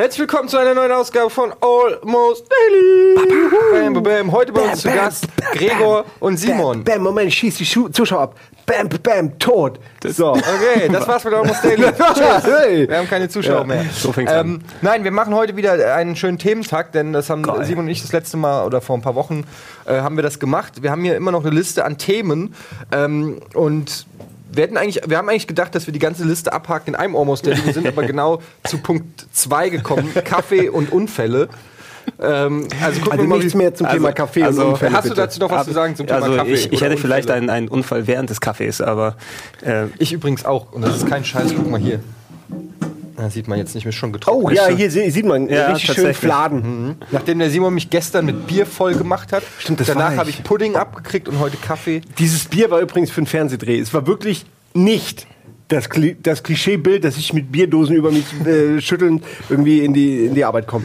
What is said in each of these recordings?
Herzlich willkommen zu einer neuen Ausgabe von Almost Daily. Bam, bam, bam. Heute bei uns zu Gast Gregor und Simon. Bam, bam, Moment, schieß die Schu Zuschauer ab. Bam, bam, tot. So. Okay, das war's mit Almost Daily. Tschüss. Wir haben keine Zuschauer Ja, mehr. so fängt's ähm, Nein, wir machen heute wieder einen schönen Thementag, denn das haben Simon und ich das letzte Mal oder vor ein paar Wochen äh, haben wir das gemacht. Wir haben hier immer noch eine Liste an Themen ähm, und wir, hätten eigentlich, wir haben eigentlich gedacht, dass wir die ganze Liste abhaken in einem Almost Daily. Wir sind aber genau zu Punkt 2 gekommen, Kaffee und Unfälle. Ähm, also gucken Also wir mal, nichts mehr zum Also- Thema Kaffee also und Unfälle, Hast du bitte. dazu noch was zu sagen zum Thema Also Kaffee? ich, ich hätte vielleicht einen, einen Unfall während des Kaffees, aber äh, Ich übrigens auch. Und das ist kein Scheiß. Guck mal hier. Da sieht man jetzt nicht, ist schon getrocknet. Oh ja, hier se- sieht man Ja, richtig schön. Fladen. Nachdem der Simon mich gestern mit Bier voll gemacht hat. Stimmt, das Danach habe ich Pudding abgekriegt und heute Kaffee. Dieses Bier war übrigens für einen Fernsehdreh. Es war wirklich nicht das, Kli das Klischeebild, dass ich mit Bierdosen über mich äh, schüttelnd irgendwie in die, in die Arbeit komme.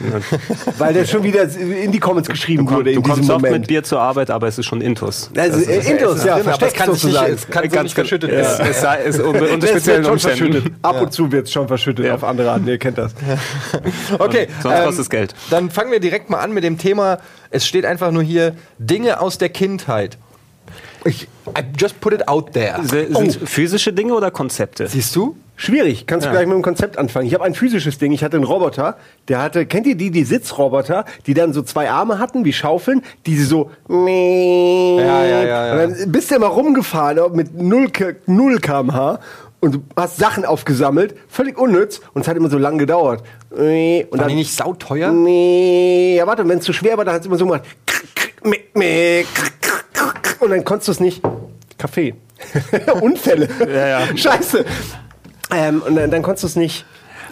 Weil das schon wieder in die Comments geschrieben komm, wurde du in diesem kommst oft mit Bier zur Arbeit, aber es ist schon Intus. also, äh, Intus, ja, drin, aber es versteckt kann sich nicht, sozusagen. es kann so nicht verschüttet es, werden. es sei es unter, unter Das speziellen wird schon Umständen. verschüttet. Ab und zu wird es schon verschüttet auf andere Arten. Ihr kennt das. Okay. Sonst kostet es Geld. Dann fangen wir direkt mal an mit dem Thema. Es steht einfach nur hier Dinge aus der Kindheit. Ich, I just put it out there. Se- Sind physische Dinge oder Konzepte? Siehst du? Schwierig. Kannst du gleich mit dem Konzept anfangen. Ich habe ein physisches Ding. Ich hatte einen Roboter, der hatte, kennt ihr die, die Sitzroboter, die dann so zwei Arme hatten, wie Schaufeln, die sie so. Ja, ja, ja, ja. Und dann bist du immer rumgefahren mit 0, K- 0 km/h und du hast Sachen aufgesammelt, völlig unnütz und es hat immer so lang gedauert. Und Waren die dann, nicht sauteuer? nee, ja warte, wenn es zu schwer war, dann hat es immer so gemacht. Und dann konntest du es nicht. Kaffee. Unfälle. Ja, ja. Scheiße. Ähm, und dann, dann konntest du es nicht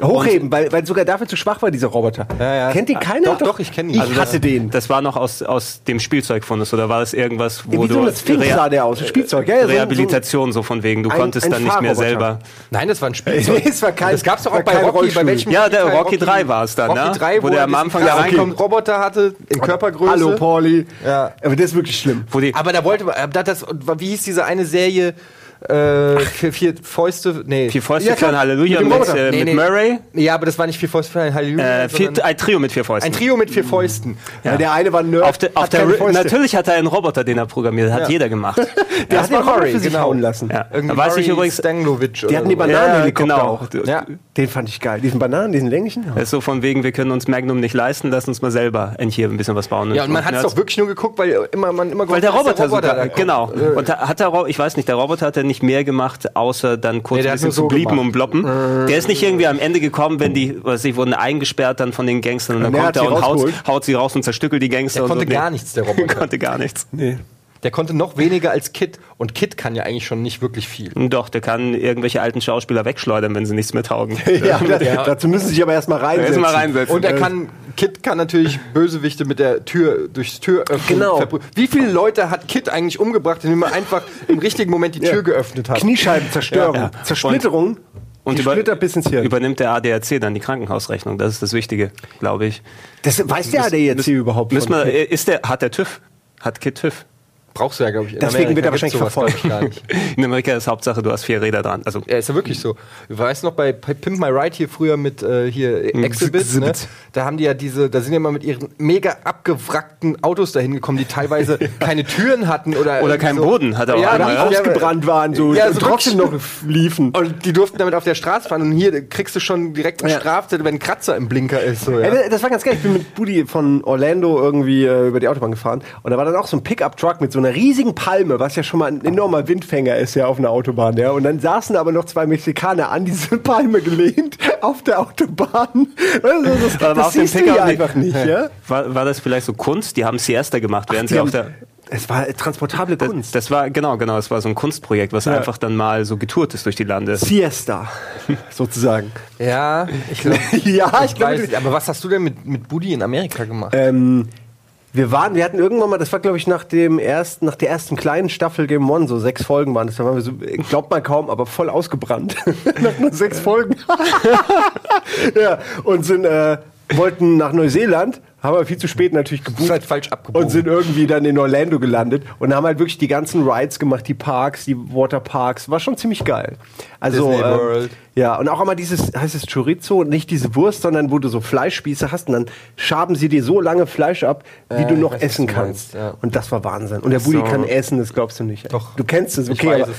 hochheben, weil, weil sogar dafür zu schwach war, dieser Roboter. Ja, ja. Kennt die keiner? Doch, doch, ich kenn ihn. Ich Also hatte den. Das war noch aus, aus dem Spielzeugfundus oder war das irgendwas, wo Wie so du eine Sphinx Rea- sah der aus. Spielzeug, ja, ja, so- Rehabilitation so von wegen, du Ein- konntest ein dann nicht mehr selber. Nein, das war ein Spielzeug. Nee, es war kein- das gab's doch auch bei Rocky. Bei welchem Ja, der Rocky 3 war es dann, Rocky ne? 3, Wo der am Anfang da reinkommt. Roboter hatte in Körpergröße. Hallo, Pauli. Ja. Aber das ist wirklich schlimm. Aber da wollte man, da das, wie hieß diese eine Serie? Äh, vier, vier Fäuste, nee. vier Fäuste Ja, für ein. Halleluja Mit mit, äh, Nee, mit nee. Murray. Ja, aber das war nicht vier Fäuste für ein Halleluja. Äh, vier, ein Trio mit vier Fäusten. ein Trio mit vier Fäusten. Ja. Der eine war Nerd. Auf der, auf hat der, natürlich hat er einen Roboter, den er programmiert hat. Hat Ja. jeder gemacht. Der Das hat den Murray, für sich genau. hauen lassen. Ja. Irgendwie Da weiß ich Murray übrigens, Stanglovic Die hatten die. Bananenhelikopter Ja, auch. genau. Ja. Den fand ich geil. Diesen Bananen, diesen länglichen. Das ist so von wegen, wir können uns Magnum nicht leisten, lass uns mal selber hier ein bisschen was bauen. Ja, und man hat es doch wirklich nur geguckt, weil immer, man immer Weil der Roboter, kommt. genau. Und da hat der, ich weiß nicht, der Roboter hat ja nicht mehr gemacht, außer dann kurz Nee, ein bisschen nur so zu blieben gemacht. und bloppen. Der ist nicht irgendwie am Ende gekommen, wenn die, was ich, wurden eingesperrt dann von den Gangstern und dann kommt er sie und haut, haut sie raus und zerstückelt die Gangster. Der und konnte so. Nee. gar nichts, der Roboter. konnte gar nichts. Nee. Der konnte noch weniger als Kid. Und Kid kann ja eigentlich schon nicht wirklich viel. Doch, der kann irgendwelche alten Schauspieler wegschleudern, wenn sie nichts mehr taugen. Ja, da, dazu müssen sie sich aber erstmal reinsetzen. Erstmal reinsetzen. Und er kann, Kid kann natürlich Bösewichte mit der Tür, durchs Tür öffnen. Genau. Wie viele Leute hat Kid eigentlich umgebracht, indem er einfach im richtigen Moment die Tür geöffnet hat? Kniescheibenzerstörung, Ja, ja. Zersplitterung. Und die über- splittert bis ins Hirn. Übernimmt der ADAC dann die Krankenhausrechnung? Das ist das Wichtige, glaube ich. Das weiß der ADAC überhaupt Müssen wir, Kid? ist der, hat der TÜV? Hat Kid TÜV? Brauchst du ja, glaube ich. In Deswegen wird er wahrscheinlich sowas, glaub ich, gar nicht. In Amerika ist Hauptsache, du hast vier Räder dran. Also Ja, ist ja wirklich so. Du weißt noch, bei, Pimp My Ride hier früher mit äh, hier Exhibit, ne? Da haben die ja diese, da sind die immer mit ihren mega abgewrackten Autos dahin gekommen, die teilweise keine Türen hatten oder Oder keinen Boden, hat er auch ja, einmal, die ja. ausgebrannt waren so, Ja, so trotzdem noch liefen. Und die durften damit auf der Straße fahren und hier kriegst du schon direkt eine Ja. Strafzettel, wenn ein Kratzer im Blinker ist. So, ja. Ey, das war ganz geil. Ich bin mit Budi von Orlando irgendwie äh, über die Autobahn gefahren und da war dann auch so ein Pickup-Truck mit so einer riesigen Palme, was ja schon mal ein enormer Windfänger ist ja auf einer Autobahn. Ja. Und dann saßen aber noch zwei Mexikaner an diese Palme gelehnt auf der Autobahn. Also, das das auf dem siehst du nicht. einfach nicht. Ja? war, war das vielleicht so Kunst? Die haben Siesta gemacht, während Die sie auf der. Es war transportable Kunst. Das war, genau, genau, das war so ein Kunstprojekt, was einfach dann mal so getourt ist durch die Lande. Siesta, sozusagen. ja, ich glaube. ja, ich Ich weiß, glaube. aber was hast du denn mit, mit Buddy in Amerika gemacht? Ähm, wir waren, wir hatten irgendwann mal, das war glaube ich nach dem ersten, nach der ersten kleinen Staffel Game One, so sechs Folgen waren das, da waren wir so, glaubt man kaum, aber voll ausgebrannt. nach nur sechs Folgen. ja, und sind, äh, wollten nach Neuseeland, haben wir viel zu spät natürlich gebucht. Seid falsch abgebogen. Und sind irgendwie dann in Orlando gelandet und haben halt wirklich die ganzen Rides gemacht, die Parks, die Waterparks. War schon ziemlich geil. Also, Disney ähm, World. Ja, und auch immer dieses, heißt es Chorizo, nicht diese Wurst, sondern wo du so Fleischspieße hast und dann schaben sie dir so lange Fleisch ab, wie Äh, du ich noch weiß, essen kannst. meinst, ja. Und das war Wahnsinn. Und der Budi So. kann essen, das glaubst du nicht. Doch. Du kennst es, Ich okay, weiß aber es.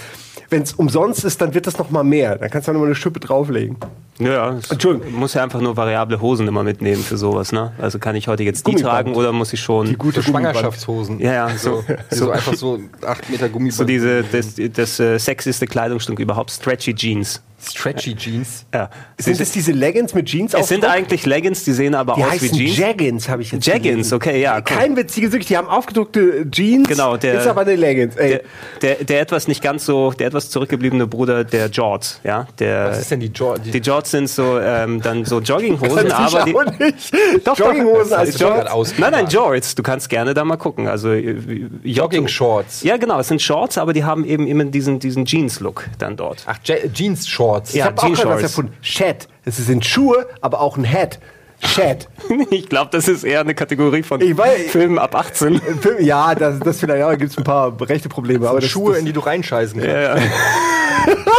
wenn es umsonst ist, dann wird das noch mal mehr. Dann kannst du noch mal eine Schippe drauflegen. Ja, Entschuldigung. muss ja einfach nur variable Hosen immer mitnehmen für sowas, ne? Also kann ich heute jetzt die tragen oder muss ich schon. Die gute So Schwangerschaftshosen. Ja, ja, so- so, so einfach so 8 Meter Gummiband. so diese, das, das äh, sexyste Kleidungsstück überhaupt, Stretchy Jeans. Stretchy Jeans. Ja. Sind es diese Leggings mit Jeans es sind eigentlich Leggings, die sehen aber die aus wie Jeans. Jaggins, habe ich jetzt Jaggins, gelesen. okay, ja. Cool. Kein witzige Sücht, die haben aufgedruckte Jeans. Genau, der- ist aber eine Leggings. Ey. Der, der, der etwas nicht ganz so, der etwas zurückgebliebene Bruder der Jorts, ja, der. Was ist denn die Jorts? die Jorts sind so ähm, dann so Jogginghosen, Das aber die, nicht. Jogginghosen als ist doch Jorts. grad aus- Nein, nein, Jorts. Du kannst gerne da mal gucken. Also äh, Jogging Shorts. Ja, genau. Es sind Shorts, aber die haben eben immer diesen, diesen Jeans-Look dann dort. Ach, Je Jeans Shorts. Ja. Ich habe auch gerade was erfunden. Shed. Es sind Schuhe, aber auch ein Hat. Shed. Ich glaube, das ist eher eine Kategorie von Ich weiß- Filmen ab 18. Ja, das, das vielleicht, ja, da gibt es ein paar rechte Probleme. Aber das, Schuhe, das, in die du reinscheißen kannst. Ja, ja.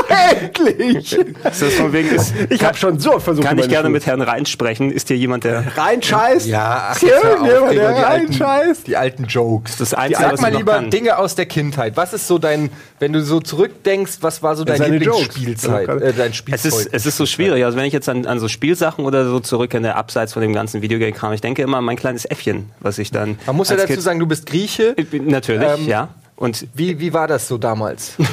Endlich! Ist das von wegen, ist, Ich habe schon so oft versucht. kann ich gerne Schuhe- mit Herrn Rein sprechen? Ist hier jemand, der Reinscheiß? Ja, ach, Ist hier auf, der die alten- reinscheißt? Die alten Jokes. das Einzige, Sag was mal ich noch lieber kann. Dinge aus der Kindheit. Was ist so dein, wenn du so zurückdenkst, was war so dein seine Lieblingsspielzeit? Jokes. Äh, dein Es Spielzeug? ist, es ist so schwierig. Also wenn ich jetzt an, an so Spielsachen oder so zurückkenne, abseits von dem ganzen Videogame-Kram, ich denke immer an mein kleines Äffchen, was ich dann. Man muss ja dazu Kind- sagen, du bist Grieche. Bin- Natürlich, Ähm, ja. Und Wie, wie war das so damals?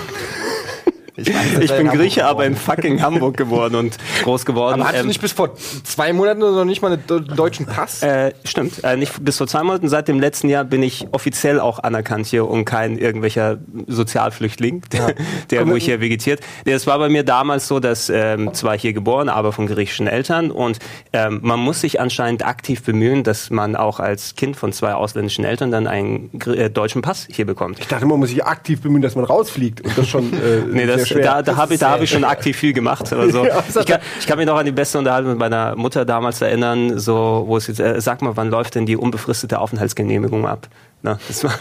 ich weiß, ich bin in Grieche, aber in fucking Hamburg geboren und groß geworden. Aber hattest Ähm, du nicht bis vor zwei Monaten noch nicht mal einen deutschen Pass? Äh, stimmt. Äh, nicht bis vor zwei Monaten. Seit dem letzten Jahr bin ich offiziell auch anerkannt hier und kein irgendwelcher Sozialflüchtling, der, der irgendwo hier vegetiert. Es war bei mir damals so, dass ähm, zwar hier geboren, aber von griechischen Eltern und ähm, man muss sich anscheinend aktiv bemühen, dass man auch als Kind von zwei ausländischen Eltern dann einen äh, deutschen Pass hier bekommt. Ich dachte, man muss sich aktiv bemühen, dass man rausfliegt. Und das schon äh, Nee, das, schwer. da, da habe ich, da hab ich schon aktiv viel gemacht. Also, Ja, ich, kann, ich kann mich noch an die beste Unterhaltung mit meiner Mutter damals erinnern, so, wo es jetzt, äh, sag mal, wann läuft denn die unbefristete Aufenthaltsgenehmigung ab? Na, das war,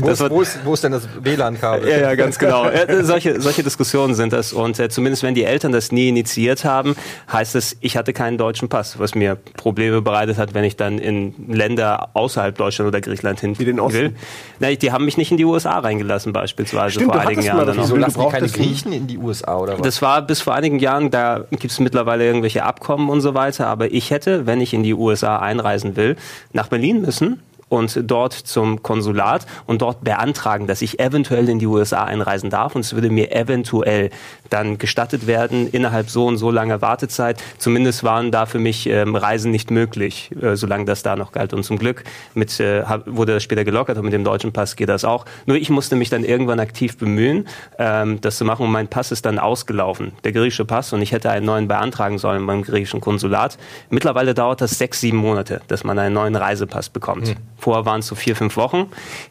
wo, das wo, ist, wo ist denn das WLAN-Kabel? ja, ja, ganz genau. Solche, solche Diskussionen sind das. Und äh, zumindest wenn die Eltern das nie initiiert haben, heißt es, ich hatte keinen deutschen Pass, was mir Probleme bereitet hat, wenn ich dann in Länder außerhalb Deutschland oder Griechenland hin Wie den Osten. will. Na, die haben mich nicht in die USA reingelassen, beispielsweise Stimmt, vor du einigen Jahren. Wieso Du lassen die keine Griechen in die USA oder was? Das war bis vor einigen Jahren, da gibt es mittlerweile irgendwelche Abkommen und so weiter, aber ich hätte, wenn ich in die USA einreisen will, nach Berlin müssen und dort zum Konsulat und dort beantragen, dass ich eventuell in die USA einreisen darf. Und es würde mir eventuell dann gestattet werden innerhalb so und so langer Wartezeit. Zumindest waren da für mich ähm, Reisen nicht möglich, äh, solange das da noch galt. Und zum Glück mit, äh, wurde das später gelockert und mit dem deutschen Pass geht das auch. Nur ich musste mich dann irgendwann aktiv bemühen, ähm, das zu machen und mein Pass ist dann ausgelaufen, der griechische Pass und ich hätte einen neuen beantragen sollen beim griechischen Konsulat. Mittlerweile dauert das sechs, sieben Monate, dass man einen neuen Reisepass bekommt. Vorher waren es so vier, fünf Wochen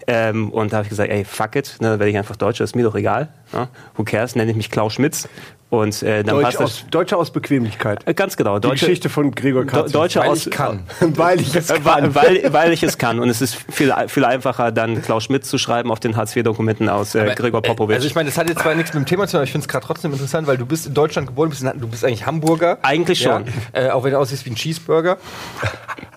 ähm, und da habe ich gesagt, ey, fuck it, ne, dann werde ich einfach Deutscher, ist mir doch egal. Ne? Who cares, nenne ich mich Klaus Schmitz und äh, dann Deutsch passt das. aus, Deutsche aus Bequemlichkeit. Äh, Ganz genau. Die Geschichte von Gregor Do- Katz. Deutsche weil aus, ich kann. Weil ich es äh, kann. weil, weil, ich es kann. Und es ist viel, viel einfacher, dann Klaus Schmidt zu schreiben auf den Hartz-IV-Dokumenten aus äh, Gregor Popovic. Also ich meine, das hat jetzt zwar nichts mit dem Thema zu tun, aber ich finde es gerade trotzdem interessant, weil du bist in Deutschland geboren, bist in, du bist eigentlich Hamburger. Eigentlich schon. Ja, äh, auch wenn du aussiehst wie ein Cheeseburger.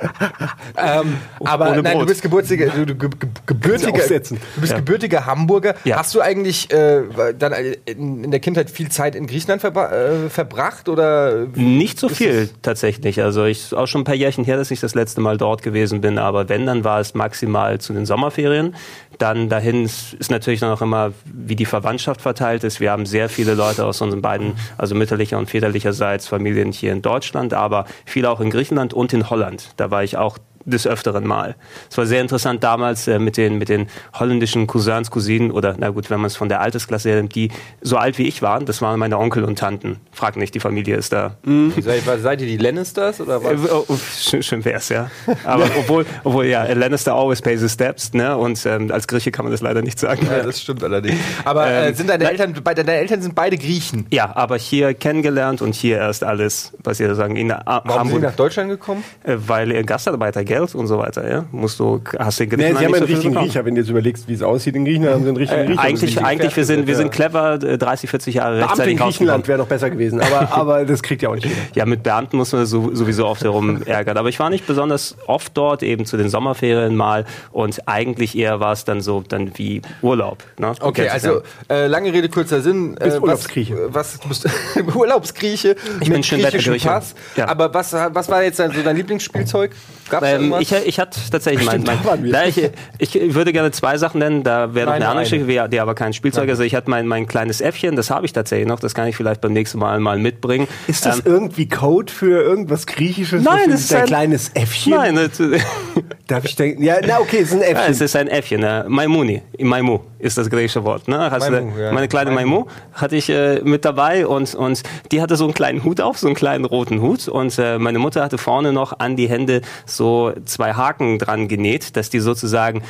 ähm, aber Ohne nein, Brot. du bist gebürtiger, du, du, ge, ge, gebürtiger, du bist Ja. gebürtiger Hamburger. Ja. Hast du eigentlich äh, dann in, in der Kindheit viel Zeit in Griechenland verbra äh, verbracht oder? Nicht so viel tatsächlich. Also ich auch schon ein paar Jährchen her, dass ich das letzte Mal dort gewesen bin. Aber wenn, dann war es maximal zu den Sommerferien. Dann dahin ist, ist natürlich dann auch immer, wie die Verwandtschaft verteilt ist. Wir haben sehr viele Leute aus unseren beiden, also mütterlicher und väterlicherseits Familien hier in Deutschland, aber viele auch in Griechenland und in Holland. Da war ich auch des Öfteren mal. Es war sehr interessant damals äh, mit, den, mit den holländischen Cousins, Cousinen oder, na gut, wenn man es von der Altersklasse her nimmt, die so alt wie ich waren, das waren meine Onkel und Tanten. Frag nicht, die Familie ist da Seid, seid ihr die Lannisters oder was? äh, oh, oh, schön, schön wär's, ja. Aber obwohl, obwohl, ja, Lannister always pays his steps, ne? Und ähm, als Grieche kann man das leider nicht sagen. Ja, das stimmt allerdings. Aber äh, Ähm, sind deine Eltern, bei, deine Eltern sind beide Griechen. Ja, aber hier kennengelernt und hier erst alles, was ihr sagen, in Warum sind sie Hamburg, nach Deutschland gekommen? äh, weil ihr Gastarbeiter Geld und so weiter. Ja? Musst du, hast den Nee, Griechenland sie haben einen richtigen. Riecher, wenn du jetzt überlegst, wie es aussieht in Griechenland, haben sie einen richtigen Äh, Riecher. eigentlich, eigentlich wir sind, wir sind clever, äh, 30, 40 Jahre Beamte in rechtzeitig Griechenland rausgekommen. wäre noch besser gewesen, aber, aber das kriegt ja auch nicht jeder. Ja, mit Beamten muss man so, sowieso oft herum ärgern. Aber ich war nicht besonders oft dort, eben zu den Sommerferien mal. Und eigentlich eher war es dann so dann wie Urlaub. Ne? Okay, also äh, lange Rede, kurzer Sinn. Äh, Urlaubsgrieche. Was, was? Urlaubsgrieche Ich mit griechischem. Pass. Ja. Aber was, was war jetzt dein, so dein Lieblingsspielzeug? Gab's da Ähm, ich, ich hatte tatsächlich mein, mein na, ich, ich würde gerne zwei Sachen nennen, da wäre noch eine andere. Geschichte, die aber kein Spielzeug ist. Also ich hatte mein, mein kleines Äffchen, das habe ich tatsächlich noch, das kann ich vielleicht beim nächsten Mal mal mitbringen. Ist das Ähm, irgendwie Code für irgendwas Griechisches? Nein, das ist ein ein- kleines Äffchen. Nein, Darf ich denken? Ja, na okay, es ist ein Ja, Äffchen. es ist ein Äffchen, äh, Maimuni. Maimu ist das griechische Wort. Ne? Hast Maimu, ja. Meine kleine Maimu hatte ich äh, mit dabei und, und die hatte so einen kleinen Hut auf, so einen kleinen roten Hut. Und äh, meine Mutter hatte vorne noch an die Hände so zwei Haken dran genäht, dass die sozusagen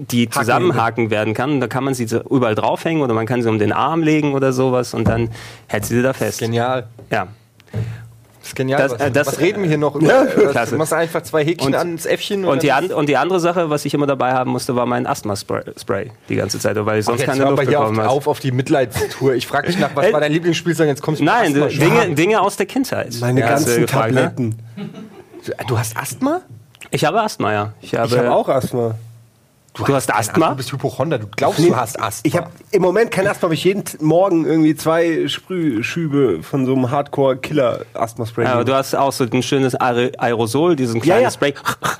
die zusammenhaken werden kann. Und da kann man sie überall draufhängen oder man kann sie um den Arm legen oder sowas und dann hält sie sie da fest. Genial. Ja. Das ist genial. Das- was, äh, das- was reden wir hier noch über? Ja, du machst einfach zwei Häkchen Und- ans Äffchen Und die, dann an, und die andere Sache, was ich immer dabei haben musste, war mein Asthma-Spray Spray die ganze Zeit, weil ich sonst Jetzt keine Luft aber hier auf, bekommen habe. auf auf die Mitleidstour. Ich frage dich nach, was Äh, war dein Lieblingsspielzeug? Jetzt kommst du Nein. Dinge, Dinge aus der Kindheit. Meine Ja, ganzen gefragt, ne? Tabletten. Du hast Asthma? Ich habe Asthma, ja. Ich habe, Ich habe auch Asthma. Du hast Asthma? Du bist Hypochonder. Du glaubst, du hast Asthma. Ich habe im Moment kein Asthma, aber ich jeden Morgen irgendwie zwei Sprühschübe von so einem Hardcore-Killer-Asthma-Spray. Ja, aber du hast auch so ein schönes Aer- Aerosol, diesen kleinen ja. Spray.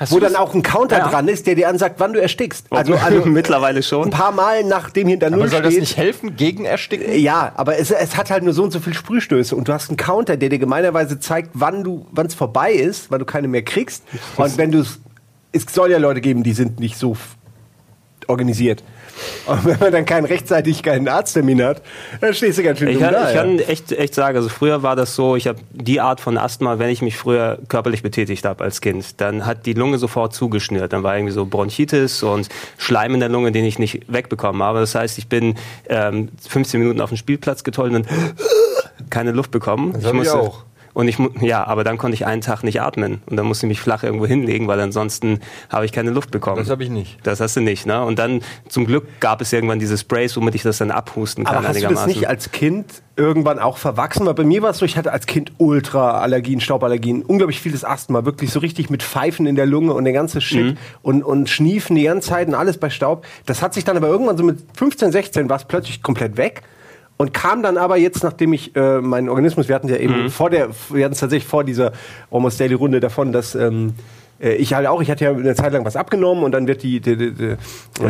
wo dann auch ein Counter Ja. dran ist, der dir ansagt, wann du erstickst. Also, also mittlerweile ein schon. paar Mal nachdem hinter Null aber soll steht. das nicht helfen gegen Ersticken? Ja, aber es, es hat halt nur so und so viel Sprühstöße und du hast einen Counter, der dir gemeinerweise zeigt, wann du, wann es vorbei ist, weil du keine mehr kriegst. Und wenn du es, es soll ja Leute geben, die sind nicht so organisiert. Und wenn man dann keinen rechtzeitig keinen Arzttermin hat, dann stehst du ganz schön Ich kann, da. ich ja. kann echt, echt sagen, also früher war das so, ich habe die Art von Asthma, wenn ich mich früher körperlich betätigt habe als Kind, dann hat die Lunge sofort zugeschnürt. Dann war irgendwie so Bronchitis und Schleim in der Lunge, den ich nicht wegbekommen habe. Das heißt, ich bin ähm, 15 Minuten auf den Spielplatz getollt und keine Luft bekommen. Das hab ich auch. Und ich, ja, aber dann konnte ich einen Tag nicht atmen. Und dann musste ich mich flach irgendwo hinlegen, weil ansonsten habe ich keine Luft bekommen. Das habe ich nicht. Das hast du nicht, ne? Und dann, zum Glück, gab es irgendwann diese Sprays, womit ich das dann abhusten kann Aber hast du das einigermaßen. nicht als Kind irgendwann auch verwachsen? Weil bei mir war es so, ich hatte als Kind Ultra-Allergien, Stauballergien, unglaublich vieles Asthma, wirklich so richtig mit Pfeifen in der Lunge und der ganze Shit Mhm. und, und Schniefen die ganze Zeit und alles bei Staub. Das hat sich dann aber irgendwann so mit 15, 16 war es plötzlich komplett weg. Und kam dann aber jetzt, nachdem ich äh, meinen Organismus, wir hatten ja eben Mhm. vor der, wir hatten es tatsächlich vor dieser Almost Daily Runde davon, dass ähm, äh, ich halt auch, ich hatte ja eine Zeit lang was abgenommen und dann wird die, die, die, die äh,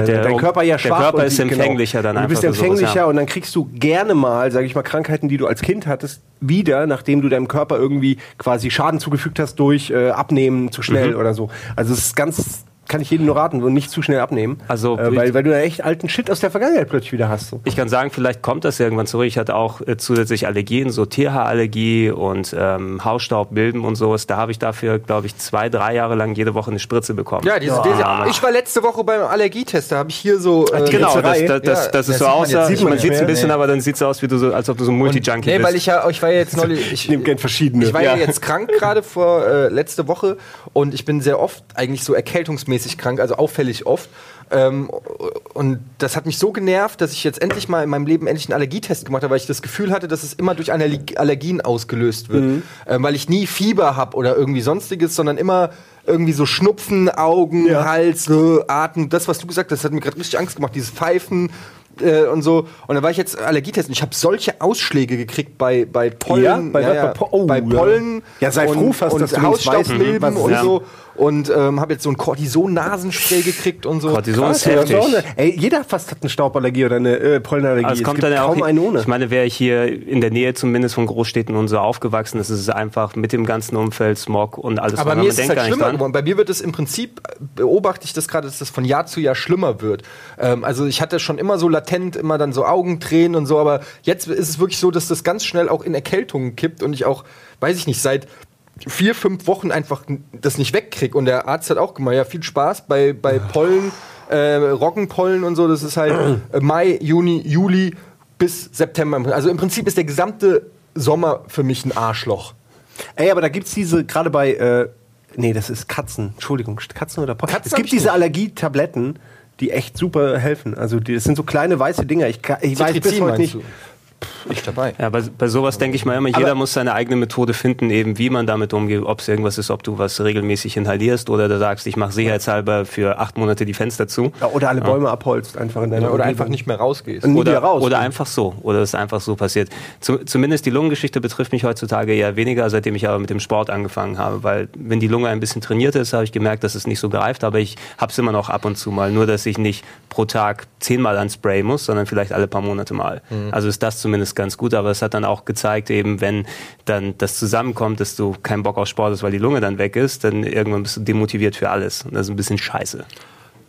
der- dein Körper ja der schwach. Körper und ist genau. empfänglicher dann Und Du bist einfach empfänglicher ja. und dann kriegst du gerne mal, sage ich mal, Krankheiten, die du als Kind hattest, wieder, nachdem du deinem Körper irgendwie quasi Schaden zugefügt hast durch äh, Abnehmen zu schnell Mhm. oder so. Also es ist ganz, kann ich jedem nur raten, und nicht zu schnell abnehmen. Also, äh, weil, weil du da echt alten Shit aus der Vergangenheit plötzlich wieder hast. So. Ich kann sagen, vielleicht kommt das irgendwann zurück. Ich hatte auch äh, zusätzlich Allergien, so Tierhaarallergie und ähm, Hausstaub, Milben und sowas. Da habe ich dafür, glaube ich, zwei, drei Jahre lang jede Woche eine Spritze bekommen. Ja, diese, diese, ich war letzte Woche beim Allergietest, da habe ich hier so. Äh, Genau, das, das, das, Ja, das das ist so sieht man sieht es ein mehr. bisschen, Nee. aber dann sieht es aus, wie du so, als ob du so ein Multi-Junkie Nee, bist. weil ich ja, ich war ja jetzt neulich. Ich, Ich nehme gern verschiedene. Ich war ja, Ja. jetzt krank gerade vor äh, letzte Woche und ich bin sehr oft eigentlich so erkältungsmäßig krank, also auffällig oft. Ähm, und das hat mich so genervt, dass ich jetzt endlich mal in meinem Leben endlich einen Allergietest gemacht habe, weil ich das Gefühl hatte, dass es immer durch Allerg Allergien ausgelöst wird. Mhm. Ähm, weil ich nie Fieber habe oder irgendwie sonstiges, sondern immer irgendwie so Schnupfen, Augen, Ja. Hals, äh, Atem. Das, was du gesagt hast, hat mir gerade richtig Angst gemacht. Dieses Pfeifen äh, und so. Und dann war ich jetzt Allergietest und ich habe solche Ausschläge gekriegt bei, bei Pollen. Ja? Bei was? Bei Po- oh, bei ja. Pollen. Ja, sei froh fast, und dass du weißt, Hausstaubmilben was es und so. Und ähm, habe jetzt so ein Cortison-Nasenspray gekriegt und so. Cortison ist Krass, ist heftig. eine, ey, jeder fast hat eine Stauballergie oder eine äh, Pollenallergie. Also es kommt gibt dann ja auch, kaum einen ohne. ich meine, wäre ich hier in der Nähe zumindest von Großstädten und so aufgewachsen, das ist einfach mit dem ganzen Umfeld, Smog und alles, Aber man mir ist es halt gar nicht schlimmer geworden. Bei mir wird es im Prinzip, beobachte ich das gerade, dass das von Jahr zu Jahr schlimmer wird. Ähm, also ich hatte schon immer so latent, immer dann so Augentränen und so, aber jetzt ist es wirklich so, dass das ganz schnell auch in Erkältungen kippt und ich auch, weiß ich nicht, seit vier, fünf Wochen einfach das nicht wegkrieg. Und der Arzt hat auch gemeint, ja, viel Spaß bei, bei Pollen, äh, Roggenpollen und so, das ist halt äh, Mai, Juni, Juli bis September. Also im Prinzip ist der gesamte Sommer für mich ein Arschloch. Ey, aber da gibt's diese, gerade bei, äh, Nee, das ist Katzen. Entschuldigung, Katzen oder Pocken. es gibt diese Allergietabletten, die echt super helfen. Also die, das sind so kleine weiße Dinger. Ich, ich weiß bis heute nicht. Du? Ich dabei. Ja, bei, bei sowas denke ich mal immer, jeder Aber muss seine eigene Methode finden, eben wie man damit umgeht, ob es irgendwas ist, ob du was regelmäßig inhalierst oder du sagst, ich mache sicherheitshalber für acht Monate die Fenster zu. Ja, oder alle Bäume ja. abholst einfach in deiner ja, Oder Umgebung. einfach nicht mehr rausgehst. Oder, raus. oder einfach so. Oder es ist einfach so passiert. Zu, zumindest die Lungengeschichte betrifft mich heutzutage eher weniger, seitdem ich aber mit dem Sport angefangen habe. Weil wenn die Lunge ein bisschen trainiert ist, habe ich gemerkt, dass es nicht so greift. Aber ich habe es immer noch ab und zu mal. Nur, dass ich nicht pro Tag zehnmal an Spray muss, sondern vielleicht alle paar Monate mal. Mhm. Also ist das zumindest ganz gut. Aber es hat dann auch gezeigt, eben wenn dann das zusammenkommt, dass du keinen Bock auf Sport hast, weil die Lunge dann weg ist, dann irgendwann bist du demotiviert für alles. Und das ist ein bisschen scheiße.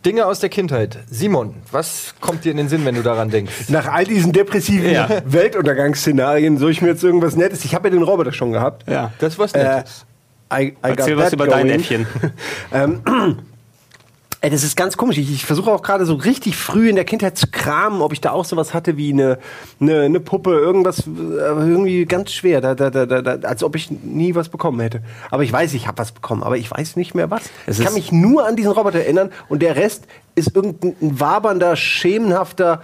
Dinge aus der Kindheit. Simon, was kommt dir in den Sinn, wenn du daran denkst? Nach all diesen depressiven ja. Weltuntergangsszenarien soll ich mir jetzt irgendwas Nettes. Ich habe ja den Roboter schon gehabt. Ja, das ist was Nettes. Äh, I, I Erzähl was über going. dein Äffchen. ähm, Ey, das ist ganz komisch. Ich, ich versuche auch gerade so richtig früh in der Kindheit zu kramen, ob ich da auch sowas hatte wie eine, eine, eine Puppe, irgendwas, aber irgendwie ganz schwer, da, da, da, da, als ob ich nie was bekommen hätte. Aber ich weiß, ich habe was bekommen, aber ich weiß nicht mehr was. Es ich kann mich nur an diesen Roboter erinnern und der Rest ist irgendein wabernder, schemenhafter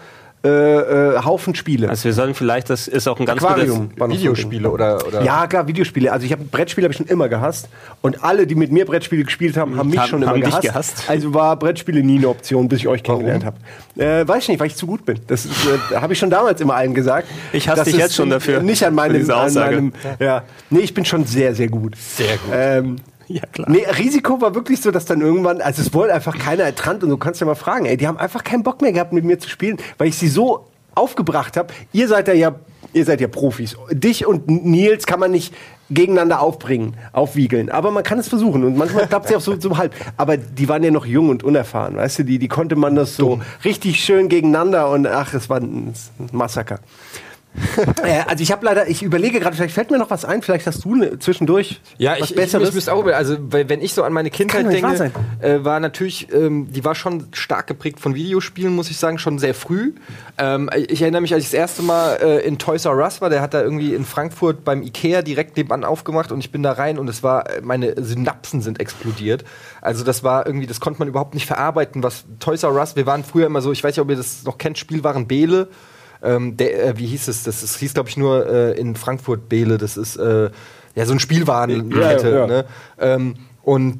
äh, äh, Haufen Spiele. Also wir sollen vielleicht, das ist auch ein ganz Aquarium gutes Videospiele oder, oder Ja, klar, Videospiele. Also ich habe Brettspiele habe ich schon immer gehasst und alle, die mit mir Brettspiele gespielt haben, haben mich haben, schon immer gehasst. gehasst. Also war Brettspiele nie eine Option, bis ich euch kennengelernt habe. Äh, weiß ich nicht, weil ich zu gut bin. Das äh, habe ich schon damals immer allen gesagt. Ich hasse dich jetzt schon dafür. Nicht an meinem, an meinem ja. Nee, ich bin schon sehr sehr gut. Sehr gut. Ähm, ja, klar. Nee, Risiko war wirklich so, dass dann irgendwann, also es wollte einfach keiner ertrannt und du kannst ja mal fragen, ey, die haben einfach keinen Bock mehr gehabt, mit mir zu spielen, weil ich sie so aufgebracht habe. Ihr seid ja, ja ihr seid ja Profis. Dich und Nils kann man nicht gegeneinander aufbringen, aufwiegeln. Aber man kann es versuchen und manchmal klappt es ja auch so, so halb. Aber die waren ja noch jung und unerfahren, weißt du, die, die konnte man das so richtig schön gegeneinander und ach, es war ein Massaker. Äh, also ich habe leider, ich überlege gerade, vielleicht fällt mir noch was ein, vielleicht hast du ne, zwischendurch ja, was ich, Besseres. Ich, ich auch, also wenn ich so an meine Kindheit denke, äh, war natürlich, ähm, die war schon stark geprägt von Videospielen, muss ich sagen, schon sehr früh. Ähm, ich erinnere mich, als ich das erste Mal äh, in Toys R Us war, der hat da irgendwie in Frankfurt beim Ikea direkt nebenan aufgemacht und ich bin da rein und es war, äh, meine Synapsen sind explodiert. Also das war irgendwie, das konnte man überhaupt nicht verarbeiten, was Toys R Us, wir waren früher immer so, ich weiß nicht, ob ihr das noch kennt, Spielwaren Bele. Ähm, der, äh, wie hieß es? Das, das hieß, glaube ich, nur äh, in Frankfurt Bele. Das ist äh, ja so ein Spielwarenkette. Ja, ja. Ne? Ähm, und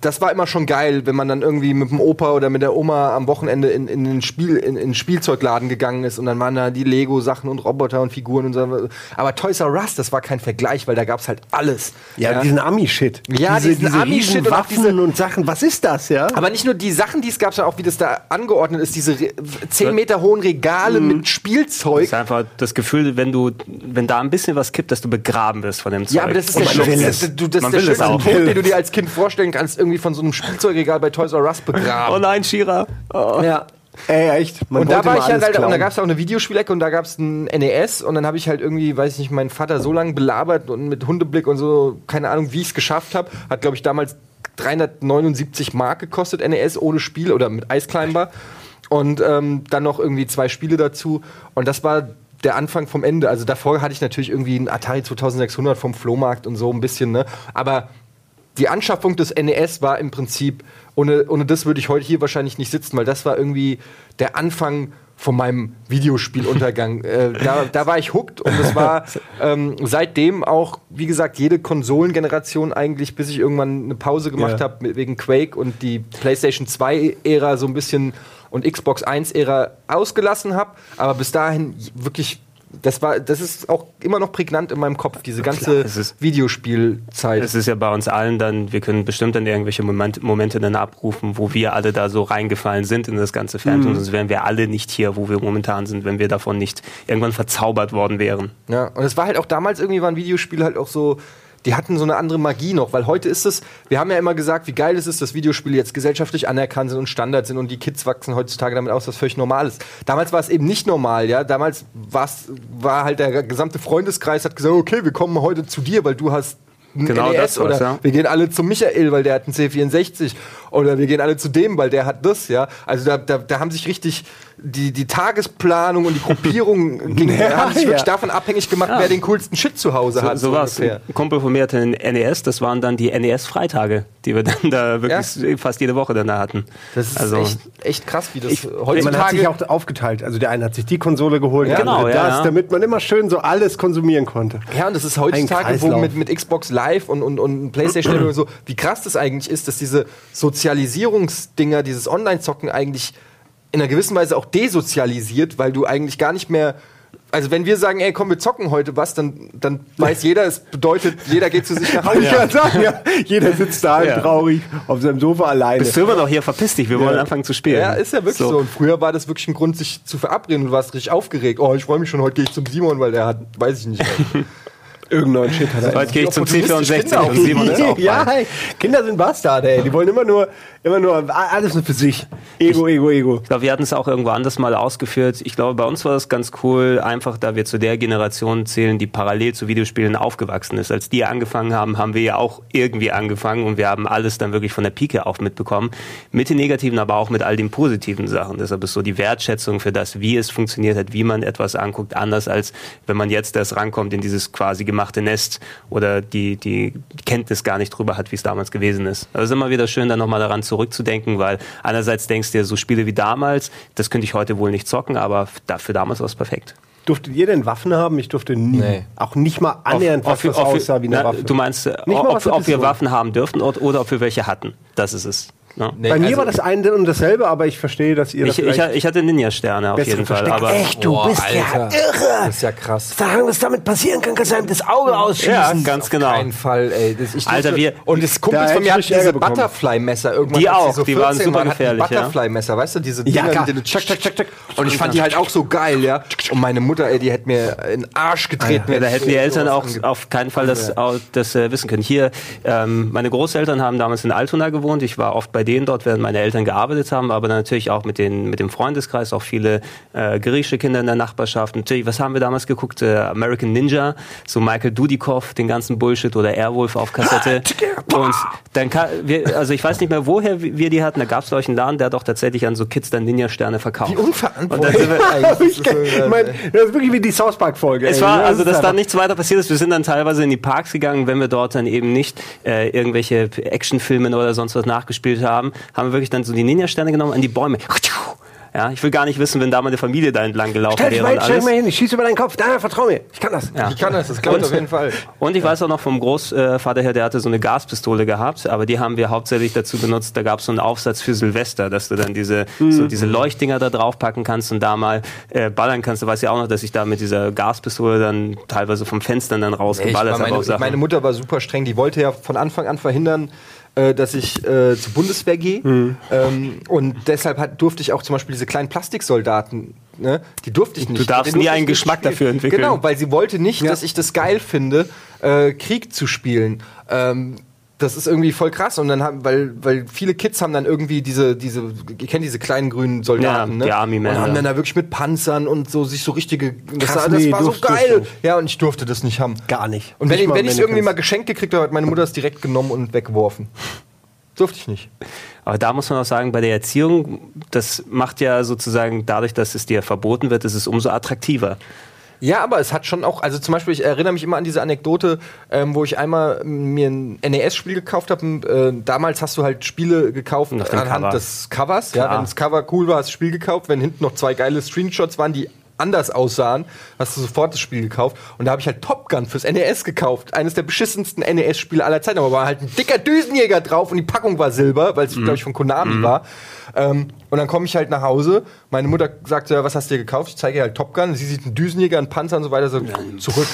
das war immer schon geil, wenn man dann irgendwie mit dem Opa oder mit der Oma am Wochenende in, in den Spiel, in, in den Spielzeugladen gegangen ist und dann waren da die Lego-Sachen und Roboter und Figuren und so. Aber Toys R Us, das war kein Vergleich, weil da gab's halt alles. Ja, ja. diesen Ami-Shit. Ja, diese, diesen diese Ami-Shit und Waffen diese, und Sachen. Was ist das, ja? Aber nicht nur die Sachen, die es gab, sondern auch wie das da angeordnet ist, diese zehn Meter hohen Regale mhm. mit Spielzeug. Das ist einfach das Gefühl, wenn du, wenn da ein bisschen was kippt, dass du begraben wirst von dem Zeug. Ja, aber das ist der schönste, das, das, das der schönste Punkt, den du dir als Kind vorstellen kannst, irgendwie von so einem Spielzeugregal bei Toys R Us begraben. Oh nein, Shira. Oh. Ja. Ey, echt. Man und da war ich halt, und da gab es auch eine Videospielecke und da gab es ein NES und dann habe ich halt irgendwie, weiß ich nicht, meinen Vater so lange belabert und mit Hundeblick und so, keine Ahnung, wie ich es geschafft habe. Hat, glaube ich, damals 379 Mark gekostet, NES ohne Spiel oder mit Eisclimber. Und ähm, dann noch irgendwie zwei Spiele dazu. Und das war der Anfang vom Ende. Also davor hatte ich natürlich irgendwie einen Atari 2600 vom Flohmarkt und so ein bisschen, ne? Aber die Anschaffung des NES war im Prinzip, ohne, ohne das würde ich heute hier wahrscheinlich nicht sitzen, weil das war irgendwie der Anfang von meinem Videospieluntergang. äh, da, da war ich hooked und es war ähm, seitdem auch, wie gesagt, jede Konsolengeneration eigentlich, bis ich irgendwann eine Pause gemacht ja. habe wegen Quake und die PlayStation 2-Ära so ein bisschen und Xbox 1-Ära ausgelassen habe. Aber bis dahin wirklich das war, das ist auch immer noch prägnant in meinem Kopf, diese ganze Klar, Videospielzeit. Es ist ja bei uns allen dann, wir können bestimmt dann irgendwelche Moment, Momente dann abrufen, wo wir alle da so reingefallen sind in das ganze Phantom, mhm. sonst wären wir alle nicht hier, wo wir momentan sind, wenn wir davon nicht irgendwann verzaubert worden wären. Ja, und es war halt auch damals irgendwie waren Videospiele halt auch so, die hatten so eine andere Magie noch, weil heute ist es, wir haben ja immer gesagt, wie geil es ist, dass Videospiele jetzt gesellschaftlich anerkannt sind und Standard sind und die Kids wachsen heutzutage damit aus, was völlig normal ist. Damals war es eben nicht normal, ja. Damals war halt der gesamte Freundeskreis hat gesagt, okay, wir kommen heute zu dir, weil du hast genau NES das oder ja. wir gehen alle zu Michael, weil der hat einen C64 oder wir gehen alle zu dem, weil der hat das, ja. Also da, da, da haben sich richtig die, die Tagesplanung und die Gruppierung ging, Ja, haben sich wirklich ja. davon abhängig gemacht, wer den coolsten Shit zu Hause So, hat. so war's. ungefähr. Ein Kumpel von mir hatte einen NES, das waren dann die NES-Freitage, die wir dann da wirklich fast jede Woche dann da hatten. Das ist also, echt, echt krass, wie das Ich, man hat heutzutage. sich auch aufgeteilt. Also der eine hat sich die Konsole geholt, der Genau, andere ja, das, ja. damit man immer schön so alles konsumieren konnte. Ja, und das ist heutzutage, wo mit, mit Xbox Live und, und, und Playstation und so, wie krass das eigentlich ist, dass diese Sozialisierungsdinger, dieses Online-Zocken eigentlich in einer gewissen Weise auch desozialisiert, weil du eigentlich gar nicht mehr. Also wenn wir sagen, ey, komm, wir zocken heute was, dann, dann weiß jeder, es bedeutet, jeder geht zu sich nach Hause. Kann sagen, ja, jeder sitzt da Ja. traurig auf seinem Sofa alleine. bist du immer noch hier, verpiss dich, wir wollen anfangen zu spielen. Ja, ist ja wirklich so. Und früher war das wirklich ein Grund, sich zu verabreden. Du warst richtig aufgeregt. Oh, ich freue mich schon, heute gehe ich zum Simon, weil der hat, weiß ich nicht. Irgendeinen Shit hat er. Heute gehe ich zum Opportunistisch C64 Kinder und Simon ist auch ja, hey, Kinder sind Bastarde, ey. Die wollen immer nur, immer nur alles nur für sich. Ego, Ego, Ego. Ich glaube, wir hatten es auch irgendwo anders mal ausgeführt. Ich glaube, bei uns war das ganz cool, einfach da wir zu der Generation zählen, die parallel zu Videospielen aufgewachsen ist. Als die angefangen haben, haben wir ja auch irgendwie angefangen und wir haben alles dann wirklich von der Pike auf mitbekommen. Mit den negativen, aber auch mit all den positiven Sachen. Deshalb ist so die Wertschätzung für das, wie es funktioniert hat, wie man etwas anguckt, anders als wenn man jetzt erst rankommt in dieses quasi gemachte Nest oder die, die Kenntnis gar nicht drüber hat, wie es damals gewesen ist. Also es ist immer wieder schön, dann nochmal daran zurückzudenken, weil einerseits denkst du dir, so Spiele wie damals, das könnte ich heute wohl nicht zocken, aber dafür damals war es perfekt. Durftet ihr denn Waffen haben? Ich durfte nie. Nee. Auch nicht mal annähernd was, was aussah wie eine na, Waffe. Du meinst, ob, ob wir. Waffen haben dürften oder, oder ob wir welche hatten. Das ist es. Ne? Nee, Bei mir also- war das eine und dasselbe, aber ich verstehe, dass ihr Ich, das ich, ich hatte Ninja-Sterne auf jeden Fall. Aber Echt, du Boah, bist ja Alter. irre. Das ist ja krass. Sagen, was damit passieren kann, kannst du einem das Auge ausschießen. ja, ganz Auf genau. keinen Fall, ey. Das, ich Alter, wir- und das Kumpels Da von mir hatten diese. Butterfly-Messer irgendwann. Die auch, so die waren 14 super gefährlich, ja. Butterfly-Messer, weißt du, diese Ja, Dinger, klar. die du Tschack, tschack, tschack, tschack. Und ich fand die halt auch so geil, ja. Und meine Mutter, ey, die hätte mir in den Arsch getreten. Ja, da hätten die Eltern auch auf keinen Fall das, das äh, wissen können. Hier, ähm, meine Großeltern haben damals in Altona gewohnt. Ich war oft bei denen dort, während meine Eltern gearbeitet haben, aber dann natürlich auch mit, den, mit dem Freundeskreis, auch viele äh, griechische Kinder in der Nachbarschaft. Natürlich, was haben wir damals geguckt? Äh, American Ninja, so Michael Dudikoff, den ganzen Bullshit oder Airwolf auf Kassette. Und dann kann, wir, also ich weiß nicht mehr, woher wir die hatten. Da gab es, glaube ich, einen Laden, der hat auch tatsächlich an so Kids dann Ninja-Sterne verkauft. Wie Und dann unverantwortlich. sind wir- eigentlich. Ich Das ist so, ich mein, das ist wirklich wie die South Park-Folge. Es ey. war, also, dass da nichts weiter passiert ist. Wir sind dann teilweise in die Parks gegangen, wenn wir dort dann eben nicht äh, irgendwelche Actionfilme oder sonst was nachgespielt haben, haben wir wirklich dann so die Ninja-Sterne genommen an die Bäume. Ja, ich will gar nicht wissen, wenn da mal eine Familie da entlang gelaufen Stell dich wäre mal, und hin, stell alles. mal hin, ich schieße über deinen Kopf. Nein, vertrau mir. Ich kann das. Ja. Ich kann das, das klappt auf jeden Fall. Und ich weiß auch noch vom Großvater her, der hatte so eine Gaspistole gehabt, aber die haben wir hauptsächlich dazu benutzt, da gab es so einen Aufsatz für Silvester, dass du dann diese, so diese Leuchtdinger da draufpacken kannst und da mal äh, ballern kannst. Du weißt ja auch noch, dass ich da mit dieser Gaspistole dann teilweise vom Fenstern dann rausgeballert war habe. meine, meine Mutter war super streng. Die wollte ja von Anfang an verhindern, äh, dass ich äh, zur Bundeswehr gehe. Mhm. Ähm, und deshalb hat, durfte ich auch zum Beispiel diese kleinen Plastiksoldaten, ne, die durfte ich nicht. darfst Den nie einen Geschmack dafür entwickeln. Genau, weil sie wollte nicht, dass ich das geil finde, äh, Krieg zu spielen. Ähm, das ist irgendwie voll krass und dann haben, weil, weil viele Kids haben dann irgendwie diese, diese, ihr kennt diese kleinen grünen Soldaten, Ja, ne? die Army Men, und haben dann da wirklich mit Panzern und so sich so richtige, das, Krass, das nee, war so geil. nicht. Ja, und ich durfte das nicht haben. Gar nicht. Und wenn Nicht ich wenn ich irgendwie mal geschenkt gekriegt habe, hat meine Mutter es direkt genommen und weggeworfen. Durfte ich nicht. Aber da muss man auch sagen, bei der Erziehung, das macht ja sozusagen dadurch, dass es dir verboten wird, ist es umso attraktiver. Ja, aber es hat schon auch, also zum Beispiel, ich erinnere mich immer an diese Anekdote, ähm, wo ich einmal mir ein NES-Spiel gekauft habe. Äh, damals hast du halt Spiele gekauft anhand Cover. des Covers. Ja, wenn das Cover cool war, hast du das Spiel gekauft. Wenn hinten noch zwei geile Screenshots waren, die anders aussahen, hast du sofort das Spiel gekauft. Und da habe ich halt Top Gun fürs NES gekauft. Eines der beschissensten NES-Spiele aller Zeiten. Aber war halt ein dicker Düsenjäger drauf und die Packung war silber, weil es, glaube ich, von Konami war. Ähm, und dann komme ich halt nach Hause. Meine Mutter sagt, ja, was hast du dir gekauft? Ich zeige ihr halt Top Gun. Sie sieht einen Düsenjäger, einen Panzer und so weiter. So, zurück.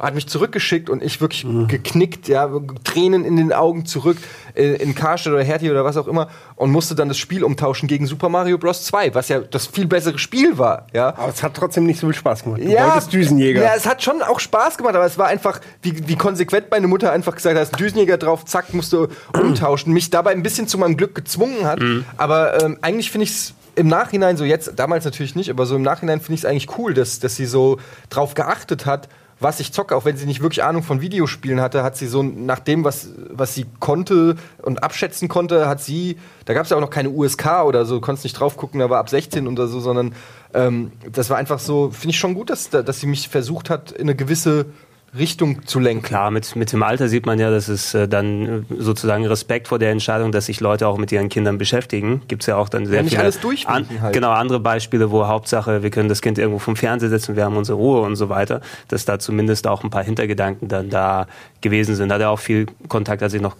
Hat mich zurückgeschickt und ich wirklich geknickt, ja, Tränen in den Augen zurück äh, in Karstadt oder Hertie oder was auch immer und musste dann das Spiel umtauschen gegen Super Mario Bros. 2, was ja das viel bessere Spiel war, ja. Aber es hat trotzdem nicht so viel Spaß gemacht. Du wolltest Düsenjäger. Ja, es hat schon auch Spaß gemacht, aber es war einfach, wie, wie konsequent meine Mutter einfach gesagt hat, Düsenjäger drauf, zack, musst du umtauschen. Mich dabei ein bisschen zu meinem Glück gezwungen hat. Aber ähm, eigentlich finde ich es im Nachhinein so jetzt, damals natürlich nicht, aber so im Nachhinein finde ich es eigentlich cool, dass, dass sie so drauf geachtet hat, was ich zocke, auch wenn sie nicht wirklich Ahnung von Videospielen hatte, hat sie so nach dem, was, was sie konnte und abschätzen konnte, hat sie, da gab es ja auch noch keine USK oder so, konntest nicht drauf gucken, da war ab 16 oder so, sondern ähm, das war einfach so, finde ich schon gut, dass, dass sie mich versucht hat, in eine gewisse Richtung zu lenken. Klar, mit, mit dem Alter sieht man ja, dass es äh, dann sozusagen Respekt vor der Entscheidung, dass sich Leute auch mit ihren Kindern beschäftigen. Gibt es ja auch dann sehr ja, nicht viele alles an, halt. Genau, andere Beispiele, wo Hauptsache, wir können das Kind irgendwo vom Fernseher setzen, wir haben unsere Ruhe und so weiter, dass da zumindest auch ein paar Hintergedanken dann da gewesen sind. Da hat er auch viel Kontakt, als ich noch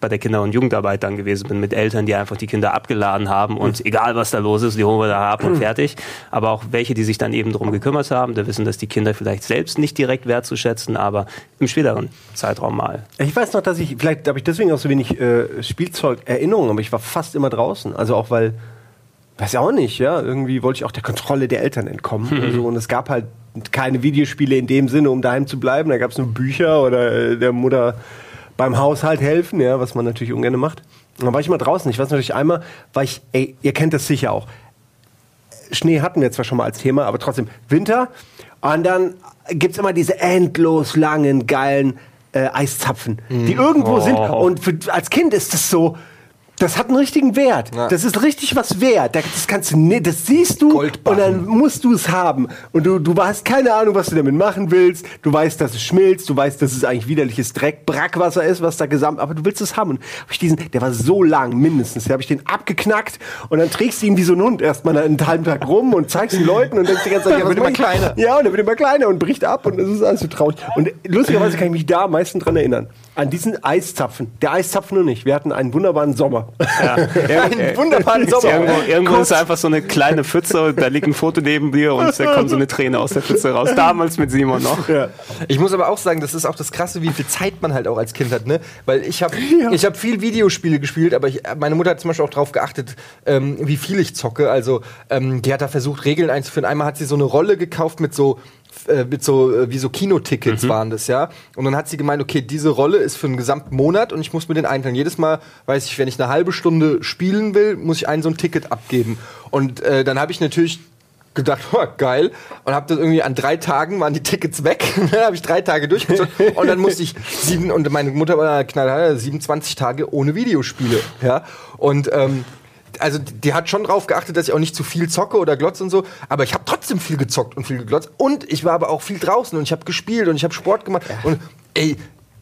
bei der Kinder- und Jugendarbeit dann gewesen bin, mit Eltern, die einfach die Kinder abgeladen haben und mhm. egal was da los ist, die holen wir da ab und fertig. Aber auch welche, die sich dann eben darum gekümmert haben, da wissen, dass die Kinder vielleicht selbst nicht direkt wertzuschätzen, aber im späteren Zeitraum mal. Ich weiß noch, dass ich, vielleicht habe ich deswegen auch so wenig äh, Spielzeug-Erinnerungen, aber ich war fast immer draußen. Also auch weil, weiß ja auch nicht, ja, irgendwie wollte ich auch der Kontrolle der Eltern entkommen. Mhm. Also, und es gab halt keine Videospiele in dem Sinne, um daheim zu bleiben. Da gab es nur Bücher oder äh, der Mutter beim Haushalt helfen, ja, was man natürlich ungern macht. Und dann war ich mal draußen. Ich weiß natürlich einmal, war ich, ey, ihr kennt das sicher auch. Schnee hatten wir zwar schon mal als Thema, aber trotzdem Winter. Und dann gibt es immer diese endlos langen, geilen äh, Eiszapfen, die mhm. irgendwo oh. sind. Und für, als Kind ist das so, das hat einen richtigen Wert. Ja. Das ist richtig was wert. Das kannst du, ne, das siehst du und dann musst du es haben. Und du, du hast keine Ahnung, was du damit machen willst. Du weißt, dass es schmilzt. Du weißt, dass es eigentlich widerliches Dreck, Brackwasser ist, was da gesamt. Aber du willst es haben. Und hab ich diesen, der war so lang, mindestens. Da habe ich den abgeknackt und dann trägst du ihn wie so ein Hund erstmal einen halben Tag rum und zeigst den Leuten und denkst die ganze Zeit, ja, wird immer kleiner. Ja, und er wird immer kleiner und bricht ab und das ist alles so traurig. Und lustigerweise kann ich mich da am meisten dran erinnern an diesen Eiszapfen. Der Eiszapfen nur nicht. Wir hatten einen wunderbaren Sommer. Ja. einen wunderbaren Sommer. Irgendwo, irgendwo ist einfach so eine kleine Pfütze, da liegt ein Foto neben dir und da kommt so eine Träne aus der Pfütze raus. Damals mit Simon noch. Ja. Ich muss aber auch sagen, das ist auch das Krasse, wie viel Zeit man halt auch als Kind hat. Ne? Weil ich habe ja. Ich hab viel Videospiele gespielt, aber ich, meine Mutter hat zum Beispiel auch darauf geachtet, ähm, wie viel ich zocke. Also ähm, die hat da versucht, Regeln einzuführen. Einmal hat sie so eine Rolle gekauft mit so äh, mit so, äh, wie so Kinotickets mhm. waren das, ja. Und dann hat sie gemeint, okay, diese Rolle ist für einen gesamten Monat und ich muss mir den einteilen. Jedes Mal, weiß ich, wenn ich eine halbe Stunde spielen will, muss ich ein so ein Ticket abgeben. Und äh, dann habe ich natürlich gedacht, oh, geil. Und habe das irgendwie an drei Tagen waren die Tickets weg. dann habe ich drei Tage durchgezogen. und dann musste ich sieben, und meine Mutter war knallhart, 27 Tage ohne Videospiele. Ja. Und ähm, also die hat schon drauf geachtet, dass ich auch nicht zu viel zocke oder glotze und so, aber ich habe trotzdem viel gezockt und viel geglotzt und ich war aber auch viel draußen und ich habe gespielt und ich habe Sport gemacht ja. und ey,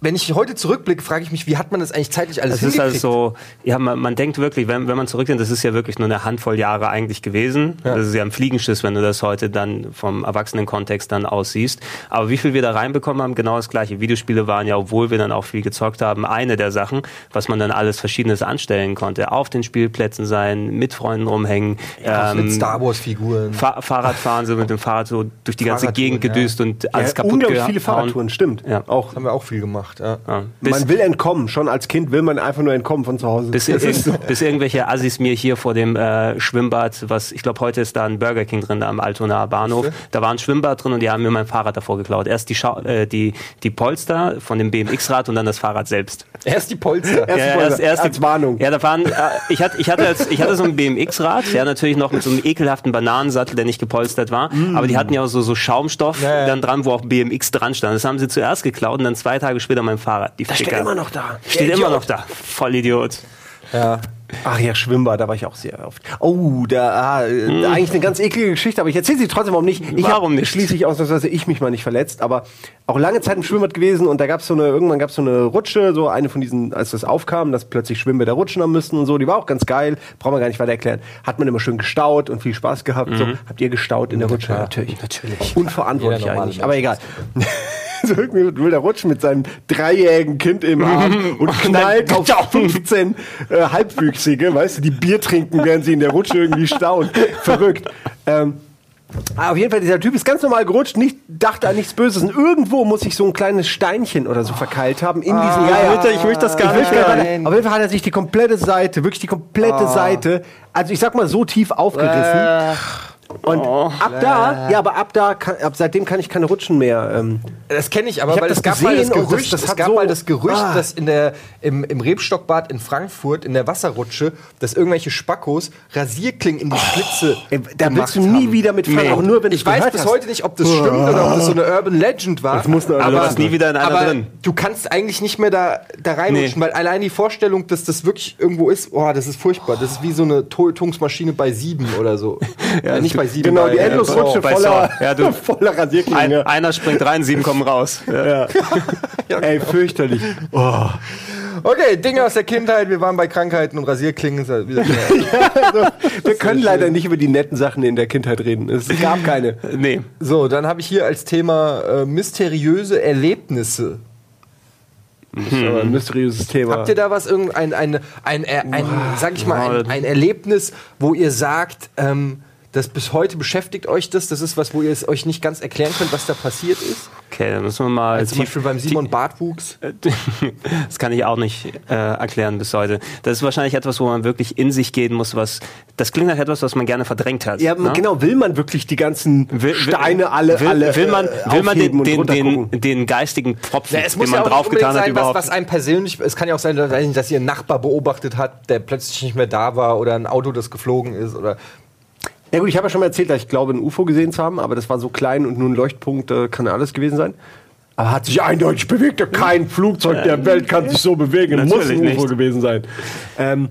wenn ich heute zurückblicke, frage ich mich, wie hat man das eigentlich zeitlich alles Das ist halt so, ja, man, man denkt wirklich, wenn, wenn man zurückdenkt, das ist ja wirklich nur eine Handvoll Jahre eigentlich gewesen. Ja. Das ist ja ein Fliegenschiss, wenn du das heute dann vom Erwachsenenkontext dann aussiehst. Aber wie viel wir da reinbekommen haben, genau das gleiche. Videospiele waren ja, obwohl wir dann auch viel gezockt haben, eine der Sachen, was man dann alles Verschiedenes anstellen konnte. Auf den Spielplätzen sein, mit Freunden rumhängen. Ja, ähm, mit Star Wars-Figuren. Fa Fahrradfahren, so mit dem Fahrrad so durch die ganze Gegend gedüst ja. und alles ja, kaputt unglaublich viele Fahrradtouren, stimmt. Ja. Auch, haben wir auch viel gemacht gemacht. Ja. Ja. Man will entkommen. Schon als Kind will man einfach nur entkommen von zu Hause. Bis, so. bis irgendwelche Assis mir hier vor dem äh, Schwimmbad, was ich glaube heute ist da ein Burger King drin, da am Altonaer Bahnhof. Da war ein Schwimmbad drin und die haben mir mein Fahrrad davor geklaut. Erst die, Schau äh, die, die Polster von dem BMX-Rad und dann das Fahrrad selbst. Erst die Polster. Erst, ja, erst, erst als die, Warnung. Ja, da waren, äh, ich, hatte, ich, hatte als, ich hatte so ein BMX-Rad, ja, natürlich noch mit so einem ekelhaften Bananensattel, der nicht gepolstert war. Mm. Aber die hatten ja auch so, so Schaumstoff dann dran, wo auch BMX dran stand. Das haben sie zuerst geklaut und dann zwei Tage später mein Fahrrad. Die das steht immer noch da. Steht immer noch da. Vollidiot. Ja. Ach ja, Schwimmbad, da war ich auch sehr oft. Oh, da ah, hm. eigentlich eine ganz eklige Geschichte, aber ich erzähle sie trotzdem warum nicht. Ich warum nicht? Schließlich aus, dass ich mich mal nicht verletzt, aber auch lange Zeit im Schwimmbad gewesen und da gab es so eine, irgendwann gab es so eine Rutsche, so eine von diesen, als das aufkam, dass plötzlich Schwimmbäder rutschen haben müssen und so, die war auch ganz geil, brauchen wir gar nicht weiter erklären. Hat man immer schön gestaut und viel Spaß gehabt. Mhm. So, habt ihr gestaut in der Rutsche? Ja, natürlich. Natürlich. Unverantwortlich eigentlich, aber egal. so irgendwie will der rutschen mit seinem dreijährigen Kind im Arm und knallt auf 15 äh, Halbwüchsige, weißt du, die Bier trinken, während sie in der Rutsche irgendwie staunen. Verrückt. Ähm, auf jeden Fall, dieser Typ ist ganz normal gerutscht, nicht, dachte an nichts Böses. Und irgendwo muss sich so ein kleines Steinchen oder so verkeilt haben in ah, diesem. Ja, ja, ich möchte das gar nicht. Auf jeden Fall hat er sich die komplette Seite, wirklich die komplette ah. Seite, also ich sag mal so tief aufgerissen. Äh Und ab da, ja, aber ab da, kann, ab seitdem kann ich keine Rutschen mehr. Ähm, Das kenne ich aber, Ich weil das es gab mal das Gerücht, das- das es gab so- mal das Gerücht, Ah. dass in der, im, im Rebstockbad in Frankfurt in der Wasserrutsche, dass irgendwelche Spackos Rasierklingen in die Schlitze ey, da willst du nie haben. wieder mitfahren, Nee. auch nur wenn Ich weiß bis heute nicht, ob das stimmt oder ob das so eine Urban Legend war. Das muss Aber- warst nie wieder in einer aber drin. du kannst eigentlich nicht mehr da, da reinrutschen, weil allein die Vorstellung, dass das wirklich irgendwo ist, oh, das ist furchtbar. Das ist wie so eine Tötungsmaschine bei sieben oder so. ja, nicht bei sieben. Genau, die Endlosrutsche bei voller. Ja, du- voller Ein, Rasierklinge. einer springt rein, sieben kommen raus. Ja. Ja. Ey, fürchterlich. Oh. Okay, Dinge aus der Kindheit. Wir waren bei Krankheiten und Rasierklingen. Wieder- Also, wir können leider nicht über die netten Sachen in der Kindheit reden. Es gab keine. Nee. So, dann habe ich hier als Thema äh, mysteriöse Erlebnisse. Das ist aber ein mysteriöses Thema. Habt ihr da was, irgendein, ein, ein, ein, ein, sag ich mal, ein, ein Erlebnis, wo ihr sagt, ähm, das bis heute beschäftigt euch das? Das ist was, wo ihr es euch nicht ganz erklären könnt, was da passiert ist? Okay, dann müssen wir mal Also zum Beispiel beim Simon Bartwuchs. Das kann ich auch nicht äh, erklären bis heute. Das ist wahrscheinlich etwas, wo man wirklich in sich gehen muss, was. Das klingt nach etwas, was man gerne verdrängt hat. Ja, ne? genau. Will man wirklich die ganzen Will, Steine alle, will, alle will man, äh, will man den, den, den, den geistigen Pfropfen, Ja, den man ja draufgetan hat, sein, was, überhaupt. was einem persönlich. Es kann ja auch sein, dass, dass ihr einen Nachbar beobachtet habt, der plötzlich nicht mehr da war oder ein Auto, das geflogen ist oder. Ja gut, ich habe ja schon mal erzählt, dass ich glaube, ein UFO gesehen zu haben, aber das war so klein und nur ein Leuchtpunkt, äh, kann alles gewesen sein. Aber hat sich eindeutig bewegt. Kein Flugzeug der Welt kann sich so bewegen. Muss Natürlich ein UFO nicht. gewesen sein. Ähm,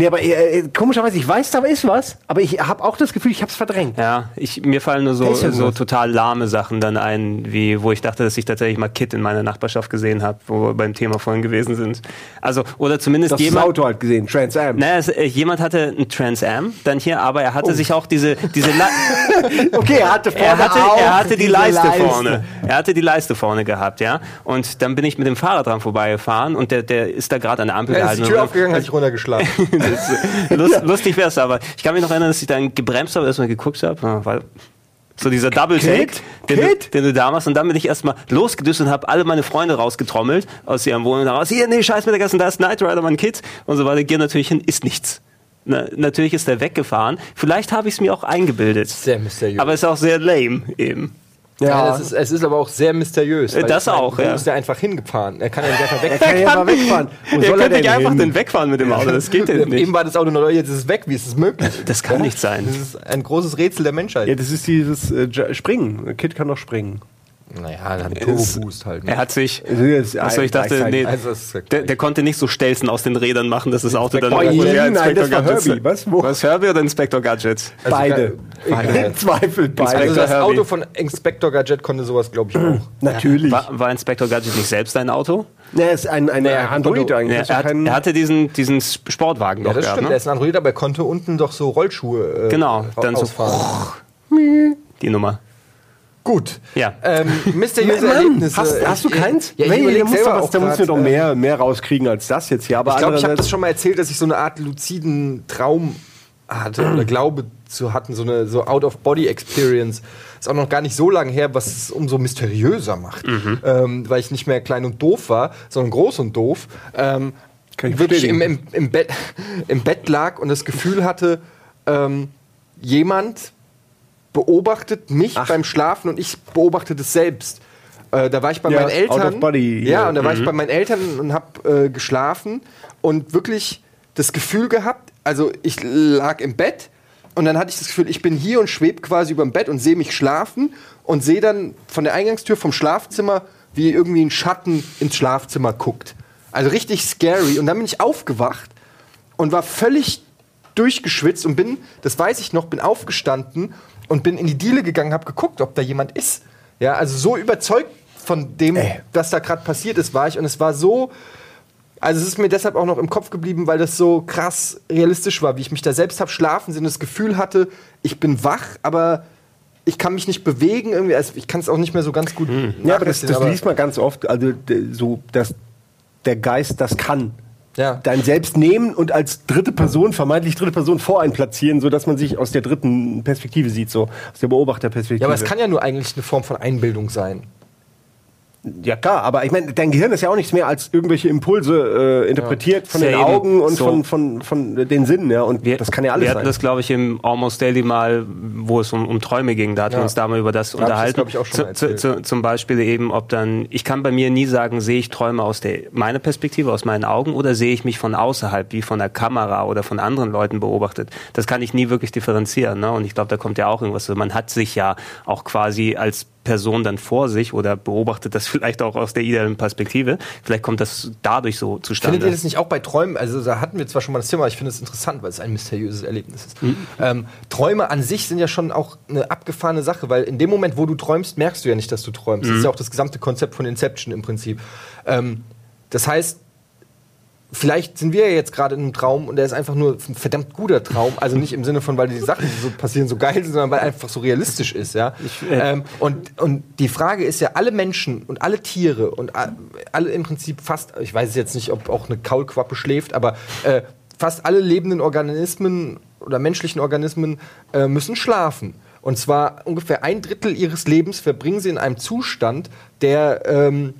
nee, aber äh, komischerweise, ich weiß, da ist was, aber ich habe auch das Gefühl, ich habe es verdrängt. Ja, ich, mir fallen nur so, ja so was. total lahme Sachen dann ein, wie wo ich dachte, dass ich tatsächlich mal Kid in meiner Nachbarschaft gesehen habe, wo wir beim Thema vorhin gewesen sind. Also, oder zumindest Das, das jemand. Auto halt gesehen, Trans Am. Naja, es, äh, jemand hatte ein Trans Am dann hier, aber er Oh. hatte sich auch diese, diese Okay, er hatte vorne er hatte, auch er hatte die Leiste, Leiste. vorne. Er hatte die Leiste vorne gehabt, ja. Und dann bin ich mit dem Fahrrad dran vorbeigefahren und der, der ist da gerade an der Ampel Er ist die gehalten. Tür aufgegangen, hat sich runtergeschlagen. lustig wär's aber. Ich kann mich noch erinnern, dass ich dann gebremst habe, erstmal geguckt habe, ja, weil so dieser Double Take, den, du- den du da machst, und dann bin ich erstmal losgedüst und habe alle meine Freunde rausgetrommelt aus ihrem Wohnung raus. Hier, nee, scheiß mit der ganzen, da ist Knight Rider, mein Kid und so weiter. Geh natürlich hin, ist nichts. Na, natürlich ist er weggefahren. Vielleicht habe ich es mir auch eingebildet. Sehr mysteriös. Aber es ist auch sehr lame eben. Ja, Ja, ist, es ist aber auch sehr mysteriös. weil das ich meine, auch, ja. ist der einfach hingefahren? Er kann ja nicht einfach er weg. kann ja wegfahren. Wo soll er denn nicht einfach den wegfahren mit dem Auto, das geht ja Eben nicht. war das Auto noch neu, jetzt ist es weg. Wie ist es möglich? Das kann nicht sein. Das ist ein großes Rätsel der Menschheit. Ja, das ist dieses äh, Springen. Ein Kid kann doch springen. Naja, dann Turbo-Boost halt. ne? Er hat sich. Achso, ich dachte, nee, Also, der, der konnte nicht so Stelzen aus den Rädern machen, dass das Auto dann. Boing, Ja, nein, das war Gadget. Herbie. Was? Wo? Was Herbie oder Inspector Gadget? Also, Beide. egal. Im Zweifel beide. Also das Herbie. Auto von Inspector Gadget konnte sowas, glaube ich, auch. Natürlich. War, war Inspector Gadget nicht selbst ein Auto? Ja, er ist ein, ein Naja, Android eigentlich. Er, hat, kein- er hatte diesen, diesen Sportwagen Ja, doch das gehabt, stimmt. Er ne? ist ein Android, aber er konnte unten doch so Rollschuhe äh, Genau, dann so- ausfahren. Die Nummer. Gut. Ja. Ähm, mysteriöse Mann, Erlebnisse. hast, hast du keins? Ja, ich Nee, da musst was, da musst du doch äh, mehr, mehr rauskriegen als das jetzt hier. Aber Ich glaube, ich habe das schon mal erzählt, dass ich so eine Art luziden Traum hatte oder glaube zu hatten, so eine so Out-of-Body-Experience. Ist auch noch gar nicht so lange her, was es umso mysteriöser macht. Ähm, weil ich nicht mehr klein und doof war, sondern groß und doof. Ähm, Kann ich wirklich im, im, im, Bett, im Bett lag und das Gefühl hatte, ähm, jemand beobachtet mich beim Schlafen und ich beobachtete es selbst. Äh, da war ich bei Ja, meinen Eltern. body, ja, ja. und da war ich bei meinen Eltern und habe äh, geschlafen und wirklich das Gefühl gehabt, also ich lag im Bett und dann hatte ich das Gefühl, ich bin hier und schwebe quasi über dem Bett und sehe mich schlafen und sehe dann von der Eingangstür vom Schlafzimmer, wie irgendwie ein Schatten ins Schlafzimmer guckt. Also richtig scary. Und dann bin ich aufgewacht und war völlig durchgeschwitzt und bin, das weiß ich noch, bin aufgestanden und bin in die Diele gegangen, habe geguckt, ob da jemand ist. Ja, also so überzeugt von dem, Ey. was da gerade passiert ist, war ich und es war so also es ist mir deshalb auch noch im Kopf geblieben, weil das so krass realistisch war, wie ich mich da selbst habe schlafen sehen das Gefühl hatte, ich bin wach, aber ich kann mich nicht bewegen irgendwie, also ich kann es auch nicht mehr so ganz gut Ja, aber das, das liest man ganz oft, also so, dass der Geist das kann. Ja. Dein Selbst nehmen und als dritte Person, vermeintlich dritte Person vor einen platzieren, sodass man sich aus der dritten Perspektive sieht, so aus der Beobachterperspektive. Ja, aber es kann ja nur eigentlich eine Form von Einbildung sein. Ja klar, aber ich meine, dein Gehirn ist ja auch nichts mehr als irgendwelche Impulse äh, interpretiert von den Ja. Augen und So. von, von, von den Sinnen, ja. Und Wir, das kann ja alles wir hatten sein. das, glaube ich, im Almost Daily mal, wo es um, um Träume ging. Da hatten wir Ja. uns da mal über das hab ich das, unterhalten. ich, auch zu, zu, zum Beispiel eben, ob dann, ich kann bei mir nie sagen, sehe ich Träume aus der, meiner Perspektive, aus meinen Augen oder sehe ich mich von außerhalb, wie von der Kamera oder von anderen Leuten beobachtet. Das kann ich nie wirklich differenzieren. Ne? Und ich glaube, da kommt ja auch irgendwas. Also man hat sich ja auch quasi als Person dann vor sich oder beobachtet das vielleicht auch aus der idealen Perspektive. Vielleicht kommt das dadurch so zustande. Findet ihr das nicht auch bei Träumen? Also da hatten wir zwar schon mal das Thema, aber ich finde es interessant, weil es ein mysteriöses Erlebnis ist. Mhm. Ähm, Träume an sich sind ja schon auch eine abgefahrene Sache, weil in dem Moment, wo du träumst, merkst du ja nicht, dass du träumst. Das Mhm. ist ja auch das gesamte Konzept von Inception im Prinzip. Ähm, das heißt, vielleicht sind wir ja jetzt gerade in einem Traum und der ist einfach nur ein verdammt guter Traum. Also nicht im Sinne von, weil die Sachen, die so passieren, so geil sind, sondern weil er einfach so realistisch ist. Ja? äh, ähm, und, und die Frage ist ja, alle Menschen und alle Tiere und alle im Prinzip fast, ich weiß jetzt nicht, ob auch eine Kaulquappe schläft, aber äh, fast alle lebenden Organismen oder menschlichen Organismen äh, müssen schlafen. Und zwar ungefähr ein Drittel ihres Lebens verbringen sie in einem Zustand, der, ähm,